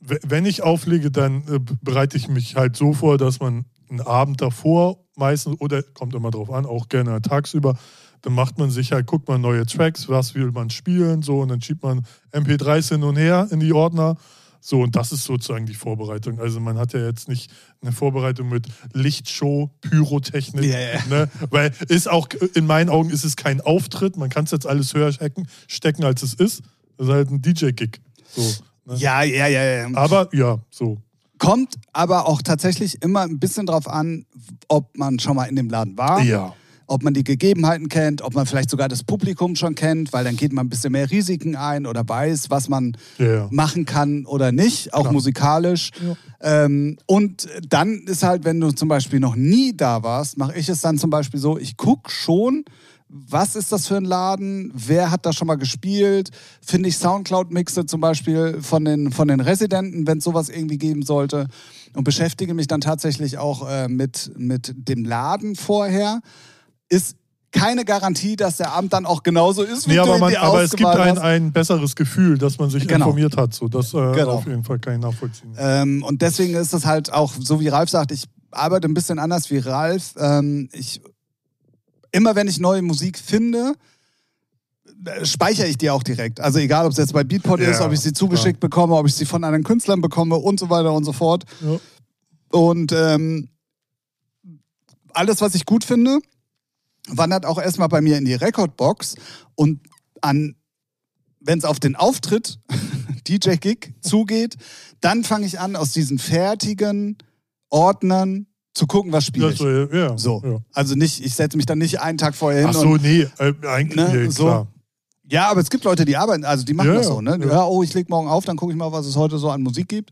wenn ich auflege, dann äh, bereite ich mich halt so vor, dass man einen Abend davor meistens, oder kommt immer drauf an, auch gerne tagsüber, dann macht man sich halt, guckt man neue Tracks, was will man spielen, so, und dann schiebt man MP3s hin und her in die Ordner, So, und das ist sozusagen die Vorbereitung. Also man hat ja jetzt nicht eine Vorbereitung mit Lichtshow, Pyrotechnik. Ja. Ne? Weil ist auch, in meinen Augen ist es kein Auftritt. Man kann es jetzt alles höher stecken, stecken, als es ist. Das ist halt ein DJ-Gig. So, ne? Ja, ja, ja, ja. Aber ja, so. Kommt aber auch tatsächlich immer ein bisschen drauf an, ob man schon mal in dem Laden war. Ja. Ob man die Gegebenheiten kennt, ob man vielleicht sogar das Publikum schon kennt, weil dann geht man ein bisschen mehr Risiken ein oder weiß, was man Ja, ja. machen kann oder nicht, auch Klar. musikalisch. Ähm, und dann ist halt, wenn du zum Beispiel noch nie da warst, mache ich es dann zum Beispiel so, ich gucke schon, was ist das für ein Laden, wer hat da schon mal gespielt, finde ich Soundcloud-Mixe zum Beispiel von den, von den Residenten, wenn es sowas irgendwie geben sollte und beschäftige mich dann tatsächlich auch äh, mit, mit dem Laden vorher. Ist keine Garantie, dass der Abend dann auch genauso ist, wie Nee, aber, man, aber es gibt ein, ein besseres Gefühl, dass man sich Genau. informiert hat. So, das äh, Genau. auf jeden Fall kann ich nachvollziehen. Ähm, und deswegen ist es halt auch, so wie Ralf sagt, ich arbeite ein bisschen anders wie Ralf. Ähm, ich, immer wenn ich neue Musik finde, äh, speichere ich die auch direkt. Also egal, ob es jetzt bei Beatport Ja, ist, ob ich sie zugeschickt bekomme, ob ich sie von anderen Künstlern bekomme und so weiter und so fort. Ja. Und ähm, alles, was ich gut finde, wandert auch erstmal bei mir in die Recordbox und an, wenn es auf den Auftritt, DJ-Gig, zugeht, dann fange ich an, aus diesen fertigen Ordnern zu gucken, was spiele Ja, ich. so, ja, So. Ja. Also nicht, ich setze mich dann nicht einen Tag vorher hin Ach und so, nee, äh, eigentlich, Ne, nee, so. klar. ja, aber es gibt Leute, die arbeiten, also die machen Ja, das ja, so, ne? ja. Ja, oh, ich leg morgen auf, dann gucke ich mal, was es heute so an Musik gibt.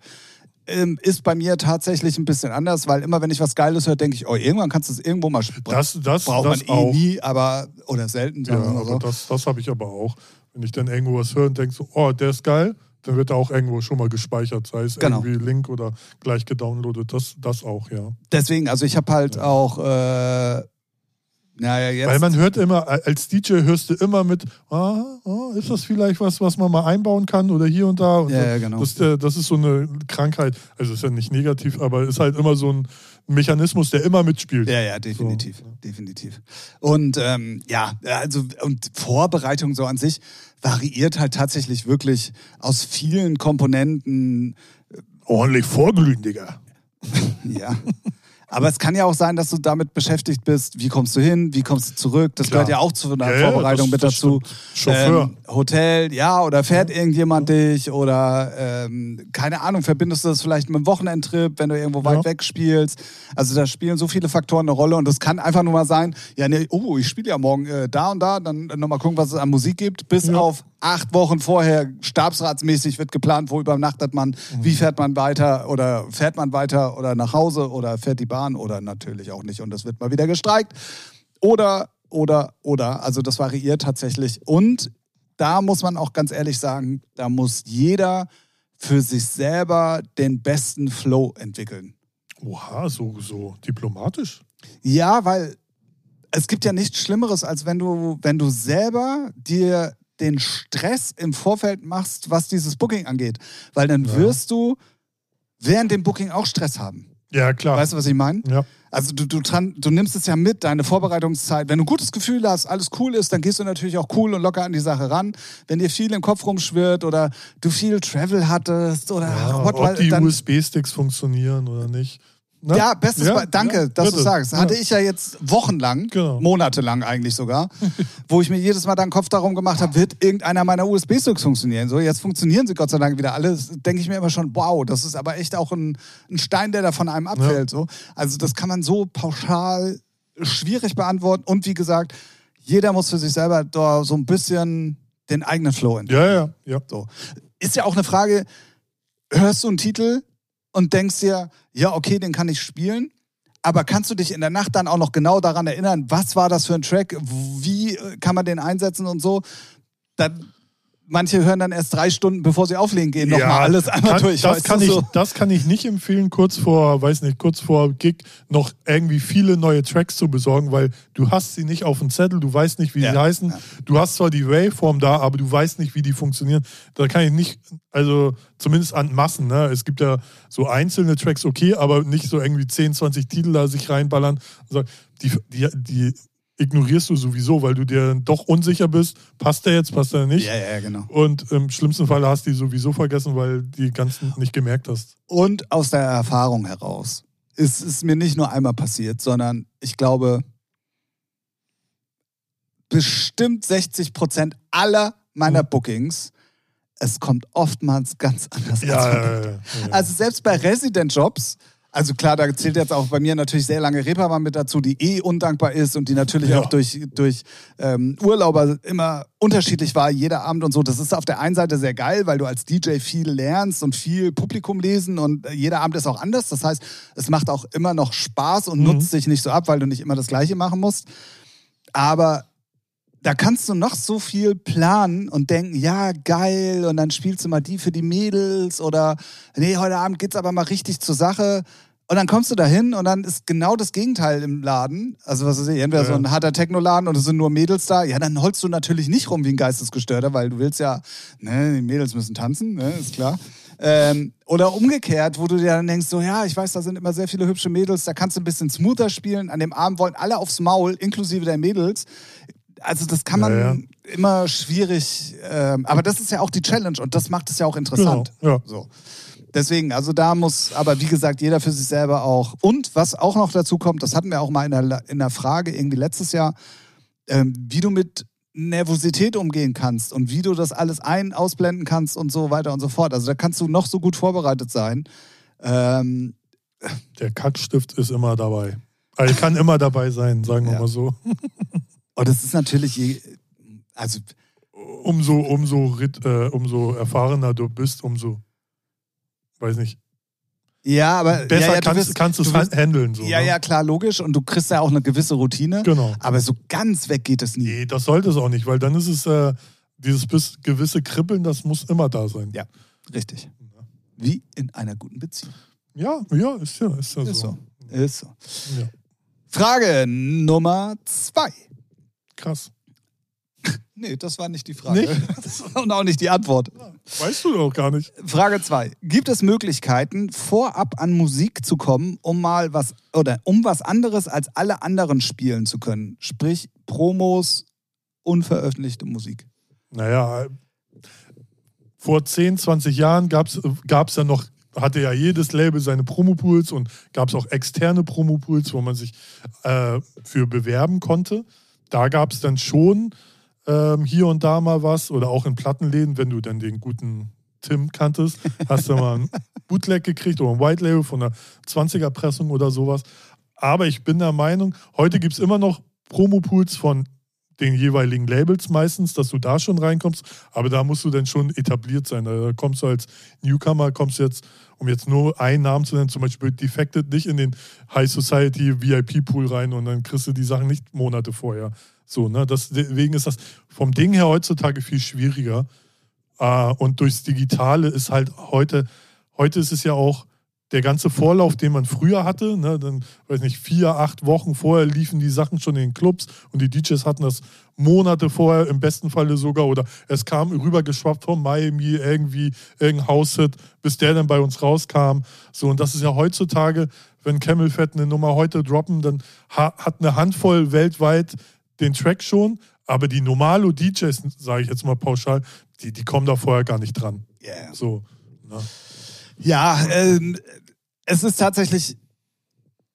Ähm, ist bei mir tatsächlich ein bisschen anders, weil immer wenn ich was Geiles höre, denke ich, oh, irgendwann kannst du es irgendwo mal sprechen. Das, das, braucht das man eh auch. nie, aber oder selten. Ja, aber so. das, das habe ich aber auch. Wenn ich dann irgendwo was höre und denke so, oh, der ist geil, dann wird er auch irgendwo schon mal gespeichert, sei es Genau. irgendwie Link oder gleich gedownloadet. Das, das auch, ja. Deswegen, also ich habe halt auch, äh, naja, jetzt. Weil man hört immer, als DJ hörst du immer mit, ah, ah, ist das vielleicht was, was man mal einbauen kann oder hier und da. Und Ja, ja, genau. das, äh, das ist so eine Krankheit, also ist ja nicht negativ, aber ist halt immer so ein Mechanismus, der immer mitspielt. Ja, ja, definitiv, So. definitiv. Und ähm, ja, also und Vorbereitung so an sich variiert halt tatsächlich wirklich aus vielen Komponenten. Ordentlich vorglühen, Digga. Ja. Aber es kann ja auch sein, dass du damit beschäftigt bist, wie kommst du hin, wie kommst du zurück. Das Klar. gehört ja auch zu einer Ja, ja, Vorbereitung das- mit das dazu. Chauffeur. Ähm, Hotel, ja, oder fährt irgendjemand dich oder ähm, keine Ahnung, verbindest du das vielleicht mit einem Wochenendtrip, wenn du irgendwo weit Ja. weg spielst. Also da spielen so viele Faktoren eine Rolle und das kann einfach nur mal sein, ja, nee, oh, ich spiele ja morgen äh, da und da, dann nochmal gucken, was es an Musik gibt, bis Ja. auf acht Wochen vorher stabsratsmäßig wird geplant, wo übernachtet man, Mhm. wie fährt man weiter oder fährt man weiter oder nach Hause oder fährt die Bahn oder natürlich auch nicht und das wird mal wieder gestreikt. Oder, oder, oder. Also das variiert tatsächlich. Und da muss man auch ganz ehrlich sagen, da muss jeder für sich selber den besten Flow entwickeln. Oha, so, so diplomatisch. Ja, weil es gibt ja nichts Schlimmeres, als wenn du, wenn du selber dir den Stress im Vorfeld machst, was dieses Booking angeht. Weil dann Ja. wirst du während dem Booking auch Stress haben. Ja, klar. Weißt du, was ich meine? ja. Also du, du, du nimmst es ja mit, deine Vorbereitungszeit. Wenn du ein gutes Gefühl hast, alles cool ist, dann gehst du natürlich auch cool und locker an die Sache ran. Wenn dir viel im Kopf rumschwirrt oder du viel Travel hattest oder ja what, ob die USB-Sticks funktionieren oder nicht. Ne? Ja, bestes Ja, Be Danke, ja, dass du sagst. Ja. Hatte ich ja jetzt wochenlang, Genau. monatelang eigentlich sogar, wo ich mir jedes Mal dann Kopf darum gemacht habe, wird irgendeiner meiner USB-Sticks funktionieren? So, jetzt funktionieren sie Gott sei Dank wieder alle. Denke ich mir immer schon, wow, das ist aber echt auch ein, ein Stein, der da von einem abfällt. So. Also das kann man so pauschal schwierig beantworten. Und wie gesagt, jeder muss für sich selber da so ein bisschen den eigenen Flow entwickeln. Ja, ja, ja. So. Ist ja auch eine Frage, hörst du einen Titel und denkst dir, ja, okay, den kann ich spielen, aber kannst du dich in der Nacht dann auch noch genau daran erinnern, was war das für ein Track, wie kann man den einsetzen und so? Dann, manche hören dann erst drei Stunden, bevor sie auflegen gehen, nochmal alles einmal kann, durch. Das kann, ich, so. das kann ich nicht empfehlen, kurz vor, weiß nicht, kurz vor Gig noch irgendwie viele neue Tracks zu besorgen, weil du hast sie nicht auf dem Zettel, du weißt nicht, wie Ja, sie heißen. ja. Du hast zwar die Waveform da, aber du weißt nicht, wie die funktionieren. Da kann ich nicht, also zumindest an Massen, ne? Es gibt ja so einzelne Tracks, okay, aber nicht so irgendwie 10, 20 Titel da sich reinballern. Also die, die, die ignorierst du sowieso, weil du dir doch unsicher bist, passt der jetzt, passt der nicht. Ja, ja, genau. Und im schlimmsten Fall hast du die sowieso vergessen, weil die ganzen nicht gemerkt hast. Und aus der Erfahrung heraus ist es mir nicht nur einmal passiert, sondern ich glaube, bestimmt 60 Prozent aller meiner Mhm. Bookings, es kommt oftmals ganz anders Ja, als ja, ja. Also selbst bei Resident-Jobs, also klar, da zählt jetzt auch bei mir natürlich sehr lange Reeperbahn mit dazu, die eh undankbar ist und die natürlich Ja. auch durch, durch ähm, Urlauber immer unterschiedlich war, jeder Abend und so. Das ist auf der einen Seite sehr geil, weil du als DJ viel lernst und viel Publikum lesen und äh, jeder Abend ist auch anders. Das heißt, es macht auch immer noch Spaß und Mhm. nutzt dich nicht so ab, weil du nicht immer das Gleiche machen musst. Aber da kannst du noch so viel planen und denken, ja, geil, und dann spielst du mal die für die Mädels oder nee, heute Abend geht's aber mal richtig zur Sache. Und dann kommst du dahin und dann ist genau das Gegenteil im Laden. Also was ich, entweder Ja. so ein harter Techno-Laden und es sind nur Mädels da. Ja, dann holst du natürlich nicht rum wie ein Geistesgestörter, weil du willst ja, ne, die Mädels müssen tanzen, ne, ist klar. Ähm, oder umgekehrt, wo du dir dann denkst, so ja, ich weiß, da sind immer sehr viele hübsche Mädels, da kannst du ein bisschen smoother spielen. An dem Abend wollen alle aufs Maul, inklusive der Mädels. Also das kann man Ja, ja. immer schwierig, ähm, aber das ist ja auch die Challenge und das macht es ja auch interessant. Genau, ja. So. Deswegen, also da muss, aber wie gesagt, jeder für sich selber auch. Und was auch noch dazu kommt, das hatten wir auch mal in der, in der Frage irgendwie letztes Jahr, ähm, wie du mit Nervosität umgehen kannst und wie du das alles ein-, ausblenden kannst und so weiter und so fort. Also da kannst du noch so gut vorbereitet sein. Ähm, Der Kackstift ist immer dabei. Also kann immer dabei sein, sagen wir Ja. mal so. und das ist natürlich, also Umso, umso, äh, umso erfahrener du bist, umso, weiß nicht, ja, aber besser ja, ja, kannst, kannst du es handeln. So, ja, ne? ja, klar, logisch. Und du kriegst ja auch eine gewisse Routine. Genau. Aber so ganz weg geht es nie. Nee, das sollte es auch nicht, weil dann ist es äh, dieses bis, gewisse Kribbeln, das muss immer da sein. Ja. Richtig. Wie in einer guten Beziehung. Ja, ja, ist ja, ist ja Ist so. so. Ist so. Ja, Frage Nummer zwei. krass. Nee, das war nicht die Frage. Nicht? Und auch nicht die Antwort. Weißt du doch gar nicht. Frage zwei. Gibt es Möglichkeiten, vorab an Musik zu kommen, um mal was oder um was anderes als alle anderen spielen zu können? Sprich, Promos, unveröffentlichte Musik. Naja, vor 10, 20 Jahren gab es ja noch, hatte ja jedes Label seine Promopools und gab es auch externe Promopools, wo man sich äh, für bewerben konnte. Da gab es dann schon ähm, hier und da mal was oder auch in Plattenläden, wenn du dann den guten Tim kanntest, hast du mal ein Bootleg gekriegt oder ein White Label von einer 20er Pressung oder sowas. Aber ich bin der Meinung, heute gibt es immer noch Promopools von den jeweiligen Labels meistens, dass du da schon reinkommst. Aber da musst du dann schon etabliert sein. Da kommst du als Newcomer, kommst jetzt, um jetzt nur einen Namen zu nennen, zum Beispiel Defected, nicht in den High Society VIP Pool rein und dann kriegst du die Sachen nicht Monate vorher. So, ne? Deswegen ist das vom Ding her heutzutage viel schwieriger. Äh, und durchs Digitale ist halt heute, heute ist es ja auch der ganze Vorlauf, den man früher hatte, ne, dann, weiß nicht, vier, acht Wochen vorher liefen die Sachen schon in den Clubs und die DJs hatten das Monate vorher, im besten Falle sogar, oder es kam rübergeschwappt von Miami, irgendwie irgendein House-Hit, bis der dann bei uns rauskam. So, und das ist ja heutzutage, wenn Camel Fett eine Nummer heute droppen, dann ha hat eine Handvoll weltweit den Track schon, aber die normalo DJs, sage ich jetzt mal pauschal, die, die kommen da vorher gar nicht dran. Yeah. So, ne? Ja, ähm, es ist tatsächlich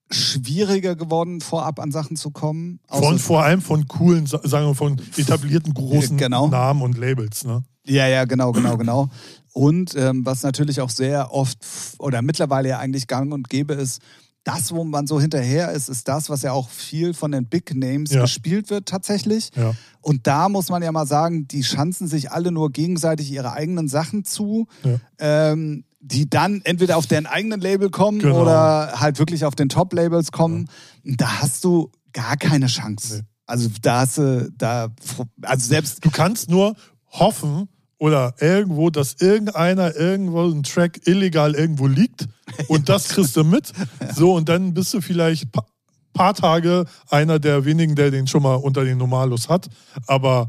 schwieriger geworden, vorab an Sachen zu kommen. Von, vor allem von coolen, sa- sagen wir, von etablierten großen Genau. Namen und Labels. Ne? Ja, ja, genau, genau, genau. Und ähm, was natürlich auch sehr oft oder mittlerweile ja eigentlich gang und gäbe ist, das, wo man so hinterher ist, ist das, was ja auch viel von den Big Names Ja. gespielt wird tatsächlich. Ja. Und da muss man ja mal sagen, die schanzen sich alle nur gegenseitig ihre eigenen Sachen zu, Ja. ähm, die dann entweder auf deren eigenen Label kommen Genau. oder halt wirklich auf den Top-Labels kommen. Da hast du gar keine Chance. Nee. Also da hast du, da, also selbst Du kannst nur hoffen oder irgendwo, dass irgendeiner irgendwo ein Track illegal irgendwo liegt und das kriegst du mit. So, und dann bist du vielleicht pa paar Tage einer der wenigen, der den schon mal unter den Normalos hat. Aber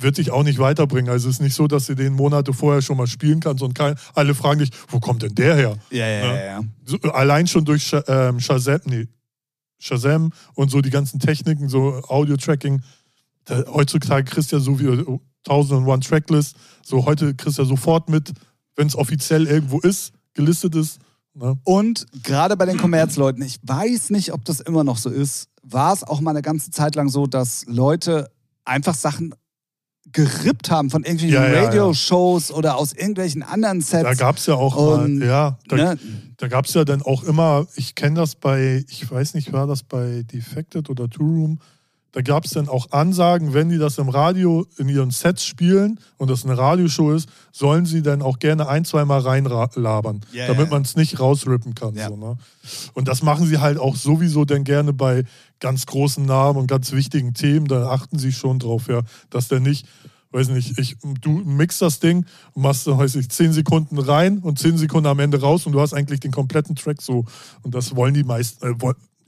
wird dich auch nicht weiterbringen. Also es ist nicht so, dass du den Monate vorher schon mal spielen kannst und kein, alle fragen dich, wo kommt denn der her? ja, ja, Ja. ja, ja. So, allein schon durch Sha ähm, Shazam, nee, Shazam und so die ganzen Techniken, so Audio-Tracking. Heutzutage kriegst du ja so wie 1001 Tracklist. So heute kriegst du ja sofort mit, wenn es offiziell irgendwo ist, gelistet ist. Ne? Und gerade bei den Kommerzleuten, ich weiß nicht, ob das immer noch so ist, war es auch mal eine ganze Zeit lang so, dass Leute einfach Sachen gerippt haben von irgendwelchen Ja, ja, ja. Radioshows oder aus irgendwelchen anderen Sets. Da gab es ja auch Und, mal, ja, da, ne? da gab es ja dann auch immer, ich kenne das bei, ich weiß nicht, war das bei Defected oder Two Room, da gab es dann auch Ansagen, wenn die das im Radio in ihren Sets spielen und das eine Radioshow ist, sollen sie dann auch gerne ein, zweimal reinlabern, Ja, damit ja. man es nicht rausrippen kann. Ja. So, ne? Und das machen sie halt auch sowieso dann gerne bei ganz großen Namen und ganz wichtigen Themen, da achten sie schon drauf, ja, dass der nicht, weiß nicht, ich, du mixst das Ding und machst, weiß ich, zehn Sekunden rein und zehn Sekunden am Ende raus und du hast eigentlich den kompletten Track so. Und das wollen die meisten, äh,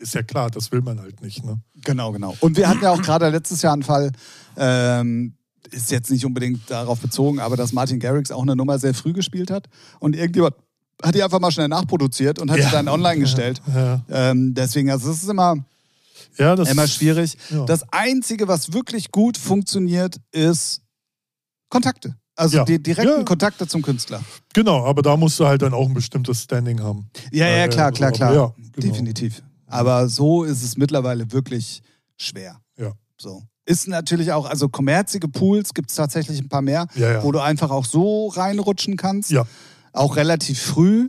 ist ja klar, das will man halt nicht. Ne? Genau, genau. Und wir hatten ja auch gerade letztes Jahr einen Fall, ähm, ist jetzt nicht unbedingt darauf bezogen, aber dass Martin Garrix auch eine Nummer sehr früh gespielt hat und irgendjemand hat die einfach mal schnell nachproduziert und hat Ja. sie dann online gestellt. Ja, Ähm, deswegen, also es ist immer, ja das immer schwierig. Ja. Das Einzige, was wirklich gut funktioniert, ist Kontakte. Also Ja. die direkten Ja. Kontakte zum Künstler. Genau, aber da musst du halt dann auch ein bestimmtes Standing haben. Ja, ja, Äh, klar, klar, aber klar. genau. Definitiv. Aber so ist es mittlerweile wirklich schwer. Ja. So. Ist natürlich auch, also kommerzige Pools gibt es tatsächlich ein paar mehr, Ja, ja. wo du einfach auch so reinrutschen kannst. Ja. Auch relativ früh.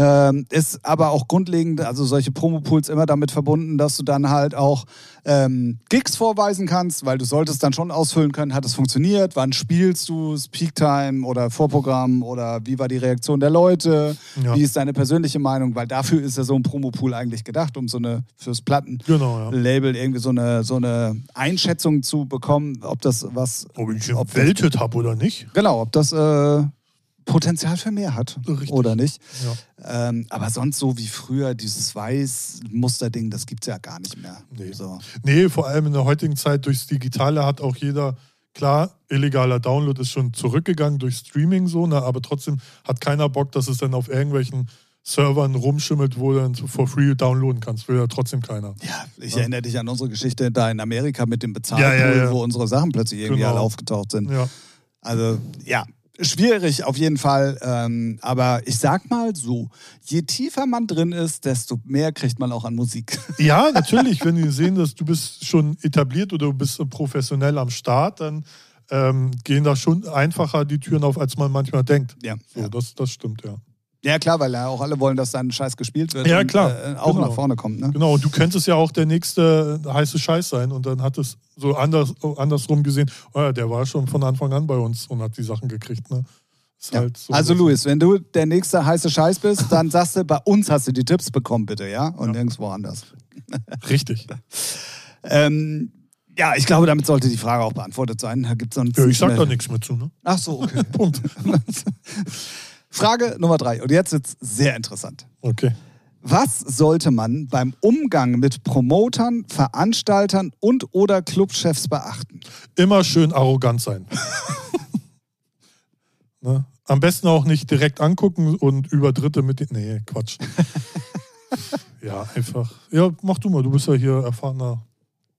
Ähm, ist aber auch grundlegend, also solche Promo-Pools immer damit verbunden, dass du dann halt auch ähm, Gigs vorweisen kannst, weil du solltest dann schon ausfüllen können, hat es funktioniert, wann spielst du es, Peak-Time oder Vorprogramm oder wie war die Reaktion der Leute, Ja. wie ist deine persönliche Meinung, weil dafür ist ja so ein Promo-Pool eigentlich gedacht, um so eine, fürs Plattenlabel Genau, ja. irgendwie so eine, so eine Einschätzung zu bekommen, ob das was, Ob ich Ob- gewältet habe oder nicht. genau, ob das äh, Potenzial für mehr hat Richtig. oder nicht. Ja. Ähm, aber sonst so wie früher, dieses Weiß-Musterding, das gibt es ja gar nicht mehr. Nee. So. Nee, vor allem in der heutigen Zeit durchs Digitale hat auch jeder, klar, illegaler Download ist schon zurückgegangen durch Streaming so, ne, aber trotzdem hat keiner Bock, dass es dann auf irgendwelchen Servern rumschimmelt, wo du dann for free downloaden kannst. Will ja trotzdem keiner. Ja, ich Ja. erinnere dich an unsere Geschichte da in Amerika mit dem Bezahlpool, Ja, ja, wo unsere Sachen plötzlich irgendwie Genau. alle aufgetaucht sind. Also ja, schwierig auf jeden Fall. Ähm, aber ich sag mal so, je tiefer man drin ist, desto mehr kriegt man auch an Musik. ja, natürlich, wenn die sehen, dass du bist schon etabliert oder du bist professionell am Start, dann ähm, gehen da schon einfacher die Türen auf, als man manchmal denkt. ja. So, ja. das, das stimmt, ja. Ja, klar, weil ja auch alle wollen, dass dann Scheiß gespielt wird Ja, und klar. äh, auch Genau. nach vorne kommt. Ne? Genau, und du könntest ja auch der nächste heiße Scheiß sein und dann hat es so anders, andersrum gesehen, oh ja, der war schon von Anfang an bei uns und hat die Sachen gekriegt. Ne? Ja. halt so also Luis, wenn du der nächste heiße Scheiß bist, dann sagst du, bei uns hast du die Tipps bekommen, bitte, ja? Und Ja. nirgendwo anders. Richtig. Ähm, ja, ich glaube, damit sollte die Frage auch beantwortet sein. Da gibt's sonst Ja, ich sag da nichts mehr zu, ne? Ach so, okay. Punkt. Frage Nummer drei. Und jetzt wird's sehr interessant. Okay. Was sollte man beim Umgang mit Promotern, Veranstaltern und oder Clubchefs beachten? Immer schön arrogant sein. ne? Am besten auch nicht direkt angucken und über Dritte mit den. Nee, Quatsch. ja, einfach. Ja, mach du mal. Du bist ja hier erfahrener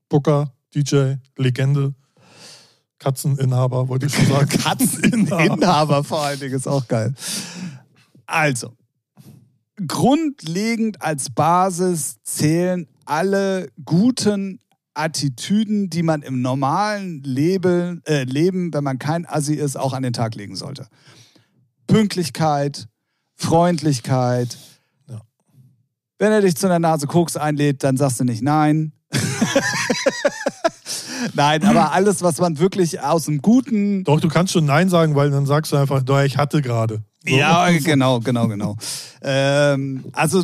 Booker, DJ, Legende, Katzeninhaber, wollte ich schon sagen. Katzeninhaber. Inhaber vor allen Dingen ist auch geil. Also, grundlegend als Basis zählen alle guten Attitüden, die man im normalen Leben, äh, Leben, wenn man kein Assi ist, auch an den Tag legen sollte. Pünktlichkeit, Freundlichkeit. Ja. Wenn er dich zu einer Nase Koks einlädt, dann sagst du nicht nein. nein, aber alles, was man wirklich aus dem Guten Doch, du kannst schon Nein sagen, weil dann sagst du einfach, doch, ich hatte gerade. So. Ja, genau, genau, genau. ähm, also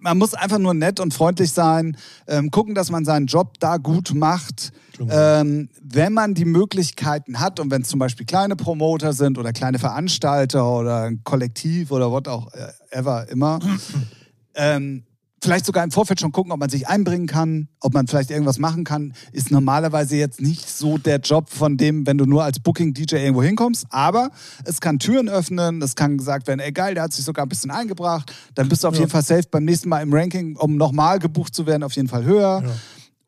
man muss einfach nur nett und freundlich sein, ähm, gucken, dass man seinen Job da gut macht. Genau. Ähm, wenn man die Möglichkeiten hat und wenn es zum Beispiel kleine Promoter sind oder kleine Veranstalter oder ein Kollektiv oder was auch äh, ever immer, ähm, vielleicht sogar im Vorfeld schon gucken, ob man sich einbringen kann, ob man vielleicht irgendwas machen kann, ist normalerweise jetzt nicht so der Job von dem, wenn du nur als Booking-DJ irgendwo hinkommst. Aber es kann Türen öffnen, es kann gesagt werden, ey geil, der hat sich sogar ein bisschen eingebracht. Dann bist du auf Ja. jeden Fall safe beim nächsten Mal im Ranking, um nochmal gebucht zu werden, auf jeden Fall höher. Ja.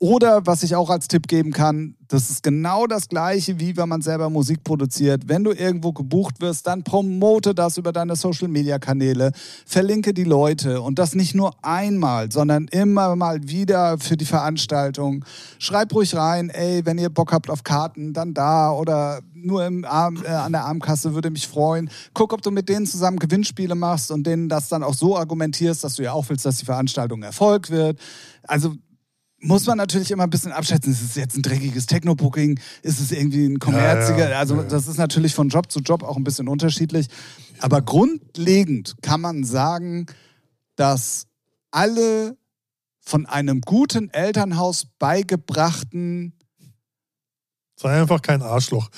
Oder was ich auch als Tipp geben kann, das ist genau das gleiche, wie wenn man selber Musik produziert. Wenn du irgendwo gebucht wirst, dann promote das über deine Social-Media-Kanäle, verlinke die Leute und das nicht nur einmal, sondern immer mal wieder für die Veranstaltung. Schreib ruhig rein, ey, wenn ihr Bock habt auf Karten, dann da oder nur im Arm, äh, an der Armkasse würde mich freuen. Guck, ob du mit denen zusammen Gewinnspiele machst und denen das dann auch so argumentierst, dass du ja auch willst, dass die Veranstaltung Erfolg wird. Also muss man natürlich immer ein bisschen abschätzen. Ist es jetzt ein dreckiges Techno-Booking? Ist es irgendwie ein kommerziger? Ja, ja, also ja, das ist natürlich von Job zu Job auch ein bisschen unterschiedlich. Aber grundlegend kann man sagen, dass alle von einem guten Elternhaus beigebrachten Sei einfach kein Arschloch.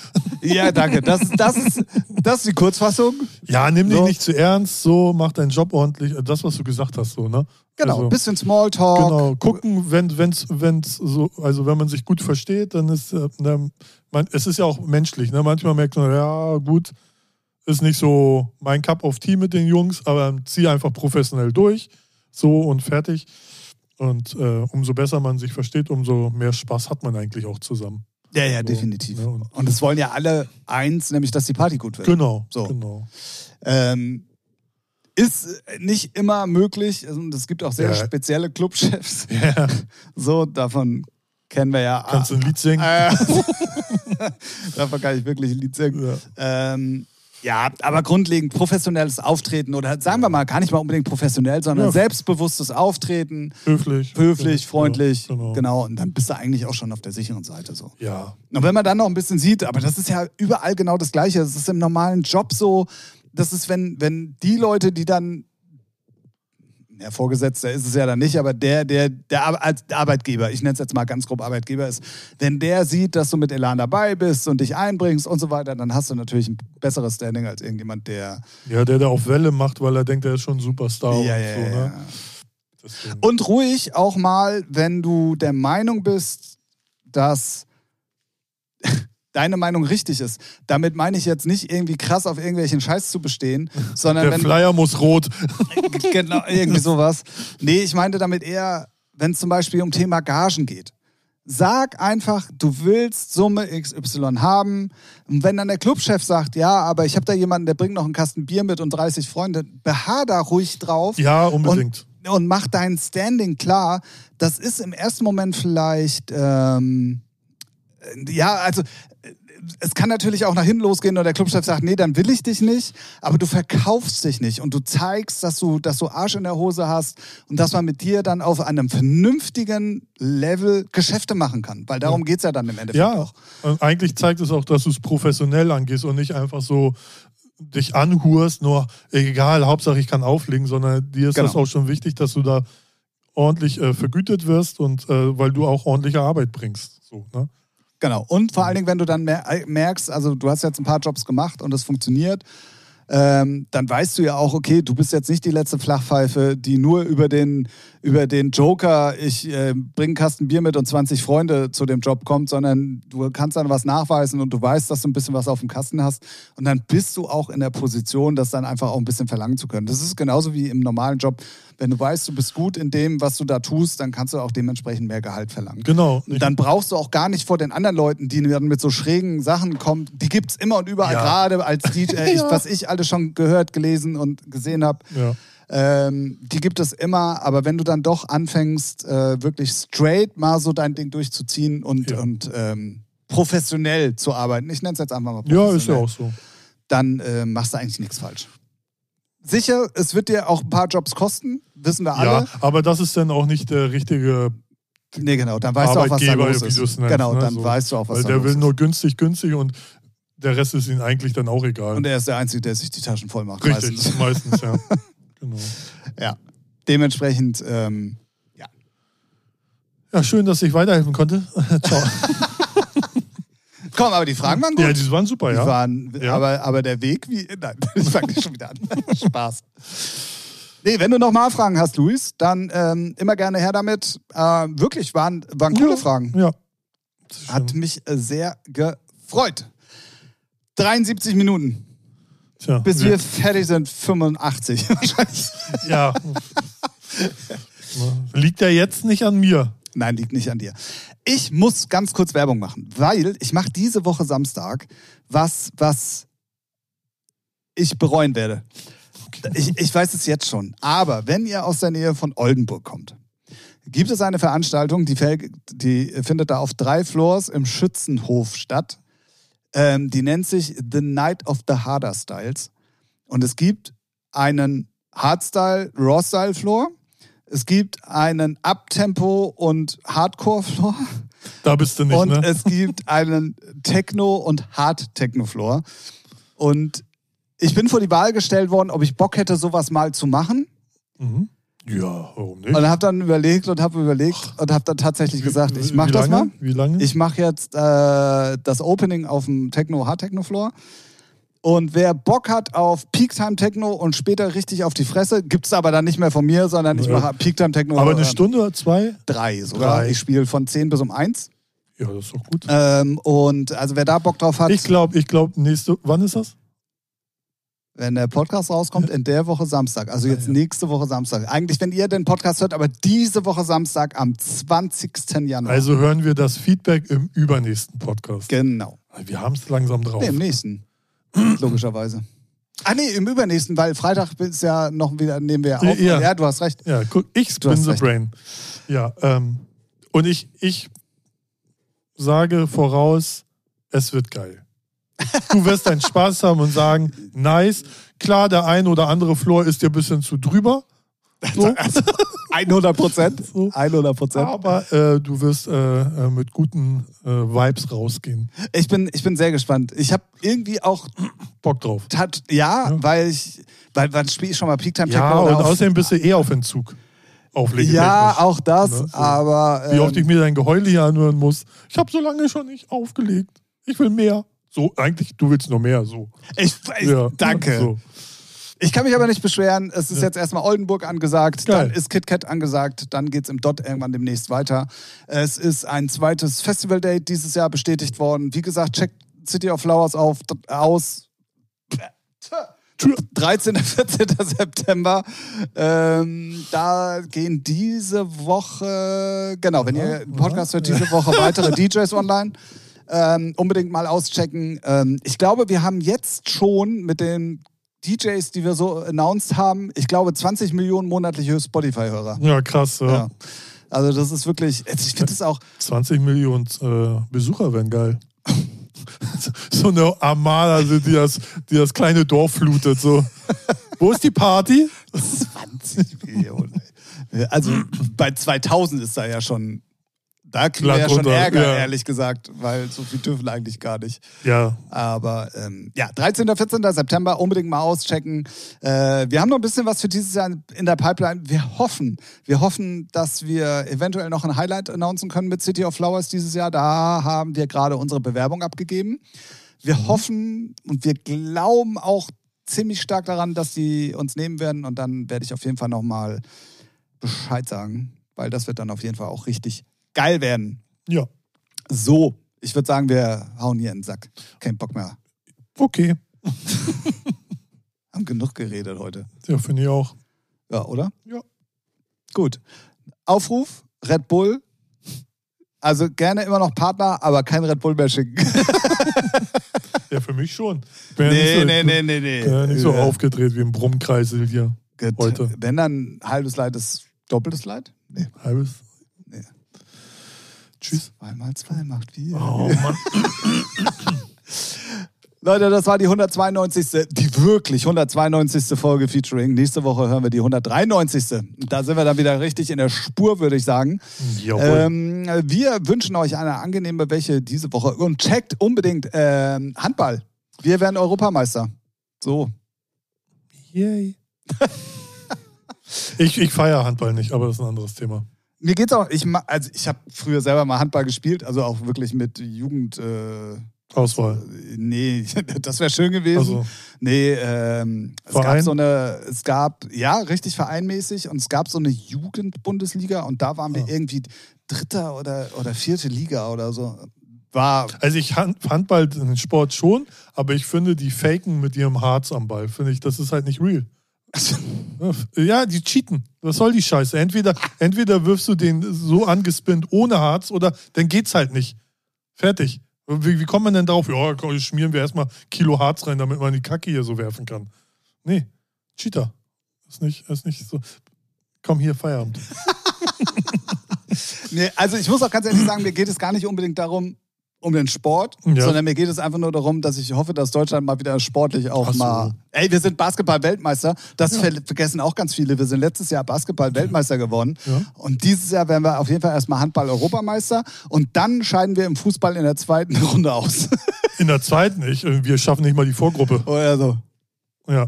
ja, danke. Das, ist- das, ist, das ist die Kurzfassung. Ja, nimm dich So. nicht zu ernst, so, mach deinen Job ordentlich. Das, was du gesagt hast, so, ne? Genau, Also, bisschen Smalltalk. Genau, gucken, wenn wenn's, wenn's so, also wenn man sich gut versteht, dann ist, äh, man, es ist ja auch menschlich, ne? Manchmal merkt man, ja, gut, ist nicht so mein Cup of Tea mit den Jungs, aber zieh einfach professionell durch, so und fertig. Und äh, umso besser man sich versteht, umso mehr Spaß hat man eigentlich auch zusammen. Ja, ja, So, definitiv. ne, und- Und es wollen ja alle eins, nämlich, dass die Party gut wird. Genau, So. genau. Ähm, ist nicht immer möglich. Also, Es gibt auch sehr Ja. spezielle Clubchefs. Ja, So, davon kennen wir ja. kannst du ein Lied singen? Äh, davon kann ich wirklich ein Lied singen. Ja. Ähm, ja, aber grundlegend professionelles Auftreten oder sagen wir mal gar nicht mal unbedingt professionell, sondern Ja. selbstbewusstes Auftreten, Höflich. höflich, Ja, freundlich, genau. genau. Und dann bist du eigentlich auch schon auf der sicheren Seite so. Ja, Und wenn man dann noch ein bisschen sieht, aber das ist ja überall genau das Gleiche. Das ist im normalen Job so. Das ist, wenn, wenn die Leute, die dann, der Vorgesetzter ist es ja dann nicht, aber der, der, der Arbeitgeber, ich nenne es jetzt mal ganz grob Arbeitgeber ist, wenn der sieht, dass du mit Elan dabei bist und dich einbringst und so weiter, dann hast du natürlich ein besseres Standing als irgendjemand, der. Ja, der da auf Welle macht, weil er denkt, er ist schon ein Superstar ja, und ja, so, ja. ne? Deswegen. Und ruhig auch mal, wenn du der Meinung bist, dass deine Meinung richtig ist. Damit meine ich jetzt nicht irgendwie krass auf irgendwelchen Scheiß zu bestehen, sondern Der wenn Flyer muss rot. genau irgendwie sowas. Nee, ich meinte damit eher, wenn es zum Beispiel um Thema Gagen geht. Sag einfach, du willst Summe XY haben. Und wenn dann der Clubchef sagt, ja, aber ich habe da jemanden, der bringt noch einen Kasten Bier mit und 30 Freunde, beharr da ruhig drauf Ja, unbedingt. und, und mach dein Standing klar. Das ist im ersten Moment vielleicht, ähm, äh, ja, also äh, es kann natürlich auch nach hinten losgehen und der Clubchef sagt, nee, dann will ich dich nicht, aber du verkaufst dich nicht und du zeigst, dass du, dass du Arsch in der Hose hast und dass man mit dir dann auf einem vernünftigen Level Geschäfte machen kann, weil darum geht's ja dann im Endeffekt ja, auch. und eigentlich zeigt es auch, dass du es professionell angehst und nicht einfach so dich anhurst, nur egal, Hauptsache ich kann auflegen, sondern dir ist das Genau. auch schon wichtig, dass du da ordentlich äh, vergütet wirst und äh, weil du auch ordentliche Arbeit bringst. So, ne? Genau. Und vor allen Dingen, wenn du dann mer merkst, also du hast jetzt ein paar Jobs gemacht und es funktioniert, ähm, dann weißt du ja auch, okay, du bist jetzt nicht die letzte Flachpfeife, die nur über den, über den Joker, ich äh, bringe einen Kasten Bier mit und 20 Freunde zu dem Job kommt, sondern du kannst dann was nachweisen und du weißt, dass du ein bisschen was auf dem Kasten hast. Und dann bist du auch in der Position, das dann einfach auch ein bisschen verlangen zu können. Das ist genauso wie im normalen Job. Wenn du weißt, du bist gut in dem, was du da tust, dann kannst du auch dementsprechend mehr Gehalt verlangen. Genau. Und dann brauchst du auch gar nicht vor den anderen Leuten, die dann mit so schrägen Sachen kommen. Die gibt es immer und überall, Ja. gerade als DJ, ich, Ja. was ich alles schon gehört, gelesen und gesehen habe. ja. Ähm, die gibt es immer, aber wenn du dann doch anfängst, äh, wirklich straight mal so dein Ding durchzuziehen und, Ja. und ähm, professionell zu arbeiten, ich nenne es jetzt einfach mal ja, professionell, ist ja auch so. dann äh, machst du eigentlich nichts falsch. Sicher, es wird dir auch ein paar Jobs kosten, wissen wir alle. Ja, aber das ist dann auch nicht der richtige, Nee, genau, dann weißt du auch, was da los ist. nennst, genau, ne, dann so. weißt du auch, was weil da der los will ist. nur günstig, günstig und der Rest ist ihm eigentlich dann auch egal. Und er ist der Einzige, der sich die Taschen voll macht. Richtig, Meistens. meistens, ja. Genau. Ja. Dementsprechend, ähm, ja. Ja, schön, dass ich weiterhelfen konnte. Ciao. Komm, aber die Fragen waren gut. Ja, die waren super, die ja. waren, Ja. aber, aber der Weg, wie. Nein, ich fange schon wieder an. Spaß. Nee, wenn du noch mal Fragen hast, Luis, dann ähm, immer gerne her damit. Äh, wirklich, waren, waren coole Ja. Fragen. Ja. Hat mich äh, sehr gefreut. 73 Minuten, Tja, bis wir fertig sind, 85 wahrscheinlich. Ja. Liegt ja jetzt nicht an mir. Nein, liegt nicht an dir. Ich muss ganz kurz Werbung machen, weil ich mache diese Woche Samstag was, was ich bereuen werde. Ich, ich weiß es jetzt schon. Aber wenn ihr aus der Nähe von Oldenburg kommt, gibt es eine Veranstaltung, die, die findet da auf drei Floors im Schützenhof statt. Ähm, die nennt sich The Night of the Harder Styles. Und es gibt einen Hardstyle, Raw-Style Floor. Es gibt einen Uptempo und Hardcore Floor. Da bist du nicht, Und ne? es gibt einen Techno- und Hard-Techno-Floor. Und ich bin vor die Wahl gestellt worden, ob ich Bock hätte, sowas mal zu machen. Mhm. Ja, warum nicht? Und habe dann überlegt und habe überlegt und habe dann tatsächlich gesagt, ich Wie mache das mal. Wie lange? Ich mache jetzt äh, das Opening auf dem Techno Hard Techno Floor. Und wer Bock hat auf Peak Time Techno und später richtig auf die Fresse, gibt es aber dann nicht mehr von mir, sondern ich mache Peak Time Techno Aber eine äh, Stunde oder zwei? drei sogar. Drei. Ich spiele von 10 bis um 1. Ja, das ist doch gut. Ähm, und also wer da Bock drauf hat, Ich glaube, ich glaube, nächste. Wann ist das? wenn der Podcast rauskommt, in der Woche Samstag. Also jetzt Ah, nächste Woche Samstag. Eigentlich, wenn ihr den Podcast hört, aber diese Woche Samstag am 20. Januar. Also hören wir das Feedback im übernächsten Podcast. genau. Wir haben es langsam drauf. Nee, im nächsten. Logischerweise. Ah nee, im übernächsten, weil Freitag ist ja noch wieder, nehmen wir auf. Ja. ja du hast recht. Ja, guck, ich Du bin the recht. brain. Ja, ähm, und ich, ich sage voraus, es wird geil. Du wirst deinen Spaß haben und sagen, nice. Klar, der ein oder andere Floor ist dir ein bisschen zu drüber. So. 100 Prozent. So. 100 Prozent. Aber äh, du wirst äh, äh, mit guten äh, Vibes rausgehen. Ich bin, ich bin sehr gespannt. Ich habe irgendwie auch, Bock drauf. tat, ja, Ja. weil ich, weil wann spiele ich schon mal Peak Time Ja, und auf- außerdem bist du eh auf Entzug. Auflegen. Ja, auch das, Ne, so. aber. Wie oft ähm, ich mir dein Geheule hier anhören muss. Ich habe so lange schon nicht aufgelegt. Ich will mehr. So, eigentlich, du willst noch mehr. So. ich, ich, Ja, danke. So. Ich kann mich aber nicht beschweren. Es ist Ja. jetzt erstmal Oldenburg angesagt, Geil. dann ist KitKat angesagt, dann geht es im Dot irgendwann demnächst weiter. Es ist ein zweites Festival-Date dieses Jahr bestätigt worden. Wie gesagt, checkt City of Flowers auf, aus. 13. 14. September. Ähm, da gehen diese Woche, genau, wenn ihr den Podcast hört, diese Woche weitere DJs online. Ähm, unbedingt mal auschecken. Ähm, ich glaube, wir haben jetzt schon mit den DJs, die wir so announced haben, ich glaube 20 Millionen monatliche Spotify-Hörer. Ja, krass. Ja. Ja. Also das ist wirklich, ich finde das auch, 20 Millionen äh, Besucher wären geil. so eine Armada, also die, das, die das kleine Dorf flutet. So. Wo ist die Party? 20 Millionen. Also bei 2000 ist da ja schon, da kriegen wir ja schon Ärger, ja. ehrlich gesagt, weil so viel dürfen eigentlich gar nicht. Ja, Aber ähm, ja, 13. 14. September unbedingt mal auschecken. Äh, wir haben noch ein bisschen was für dieses Jahr in der Pipeline. Wir hoffen, wir hoffen, dass wir eventuell noch ein Highlight announcen können mit City of Flowers dieses Jahr. Da haben wir gerade unsere Bewerbung abgegeben. Wir hoffen und wir glauben auch ziemlich stark daran, dass die uns nehmen werden. Und dann werde ich auf jeden Fall nochmal Bescheid sagen, weil das wird dann auf jeden Fall auch richtig geil werden. ja. So, ich würde sagen, wir hauen hier in den Sack. Kein Bock mehr. Okay. Haben genug geredet heute. Ja, finde ich auch. Ja, oder? Ja. Gut. Aufruf, Red Bull. Also gerne immer noch Partner, aber kein Red Bull mehr schicken. Ja, für mich schon. Bin ja so, nee, nee. bin ja nicht so Äh, aufgedreht wie ein Brummkreisel hier. gut. heute. Wenn dann halbes Leid ist doppeltes Leid? Nee. Halbes. Tschüss. Zwei mal zwei macht vier. Oh Mann. Leute, das war die 192. Die wirklich 192. Folge Featuring. Nächste Woche hören wir die 193. Da sind wir dann wieder richtig in der Spur, würde ich sagen. Ähm, wir wünschen euch eine angenehme Woche diese Woche und checkt unbedingt ähm, Handball. Wir werden Europameister. So. Yay. ich ich feiere Handball nicht, aber das ist ein anderes Thema. Mir geht's auch, ich, also ich habe früher selber mal Handball gespielt, also auch wirklich mit Jugend, äh, Auswahl. Nee, das wäre schön gewesen. Also, Nee, ähm, es gab Verein? so eine, es gab, ja, richtig vereinmäßig und es gab so eine Jugendbundesliga und da waren wir Ah. irgendwie Dritter oder, oder vierte Liga oder so. War, also ich han- Handball den Sport schon, aber ich finde, die faken mit ihrem Harz am Ball, finde ich, das ist halt nicht real. Ja, die cheaten. Was soll die Scheiße? Entweder, entweder wirfst du den so angespinnt ohne Harz oder dann geht's halt nicht. Fertig. Wie, wie kommt man denn drauf? Ja, schmieren wir erstmal Kilo Harz rein, damit man die Kacke hier so werfen kann. Nee, Cheater. Ist nicht, ist nicht so. Komm hier, Feierabend. nee, also ich muss auch ganz ehrlich sagen, mir geht es gar nicht unbedingt darum, um den Sport, Ja. sondern mir geht es einfach nur darum, dass ich hoffe, dass Deutschland mal wieder sportlich auch so. mal. Ey, wir sind Basketball-Weltmeister. Das Ja. ver vergessen auch ganz viele. Wir sind letztes Jahr Basketball-Weltmeister geworden. Ja. Und dieses Jahr werden wir auf jeden Fall erstmal Handball-Europameister. Und dann scheiden wir im Fußball in der zweiten Runde aus. In der zweiten nicht. Wir schaffen nicht mal die Vorgruppe. Oder so. Ja.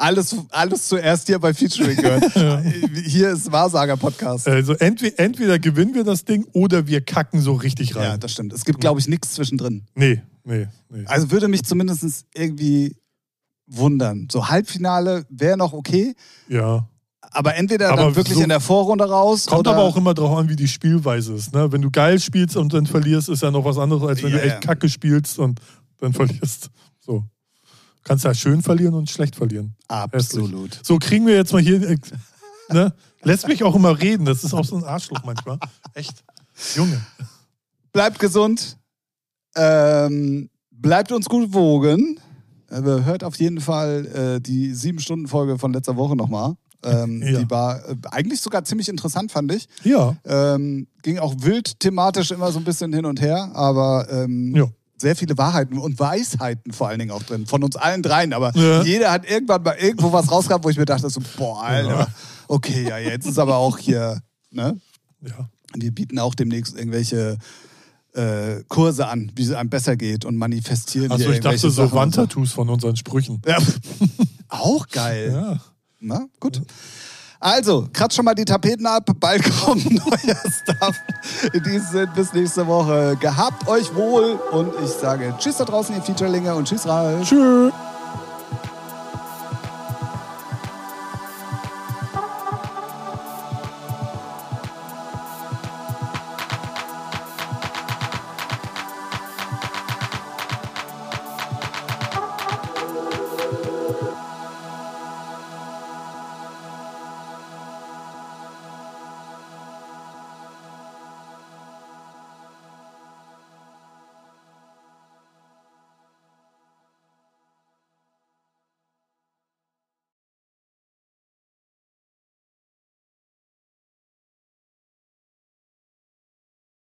Alles, alles zuerst hier bei Featuring gehört. Hier ist Wahrsager-Podcast. Also entweder, entweder gewinnen wir das Ding oder wir kacken so richtig rein. Ja, das stimmt. Es gibt, glaube ich, nichts zwischendrin. nee, nee, nee. Also würde mich zumindest irgendwie wundern. So Halbfinale wäre noch okay, Ja. aber entweder Aber dann wirklich so- in der Vorrunde raus Kommt oder aber auch immer darauf an, wie die Spielweise ist. Ne? Wenn du geil spielst und dann verlierst, ist ja noch was anderes, als wenn Ja, du echt kacke spielst und dann verlierst. So. Kannst ja schön verlieren und schlecht verlieren. absolut. So kriegen wir jetzt mal hier. äh, Ne? Lässt mich auch immer reden. Das ist auch so ein Arschloch manchmal. Echt. Junge. Bleibt gesund. Ähm, bleibt uns gut gewogen. Äh, hört auf jeden Fall äh, die sieben Stunden Folge von letzter Woche nochmal. Ähm, Ja. Die war äh, eigentlich sogar ziemlich interessant, fand ich. Ja. Ähm, ging auch wild thematisch immer so ein bisschen hin und her, aber ähm, Ja. Sehr viele Wahrheiten und Weisheiten vor allen Dingen auch drin. Von uns allen dreien. Aber Ja. jeder hat irgendwann mal irgendwo was rausgehabt, wo ich mir dachte, so, boah, Alter, Ja. okay, ja, jetzt ist aber auch hier, ne? Ja. Wir bieten auch demnächst irgendwelche äh, Kurse an, wie es einem besser geht und manifestieren. Also ich dachte so Wandtattoos von unseren Sprüchen. Ja. Auch geil. Ja. Na, gut. Also, kratzt schon mal die Tapeten ab, bald kommt neuer Stuff. In diesem Sinne, bis nächste Woche. Gehabt euch wohl und ich sage Tschüss da draußen, ihr Featurelinge und Tschüss, Ralf. Tschüss.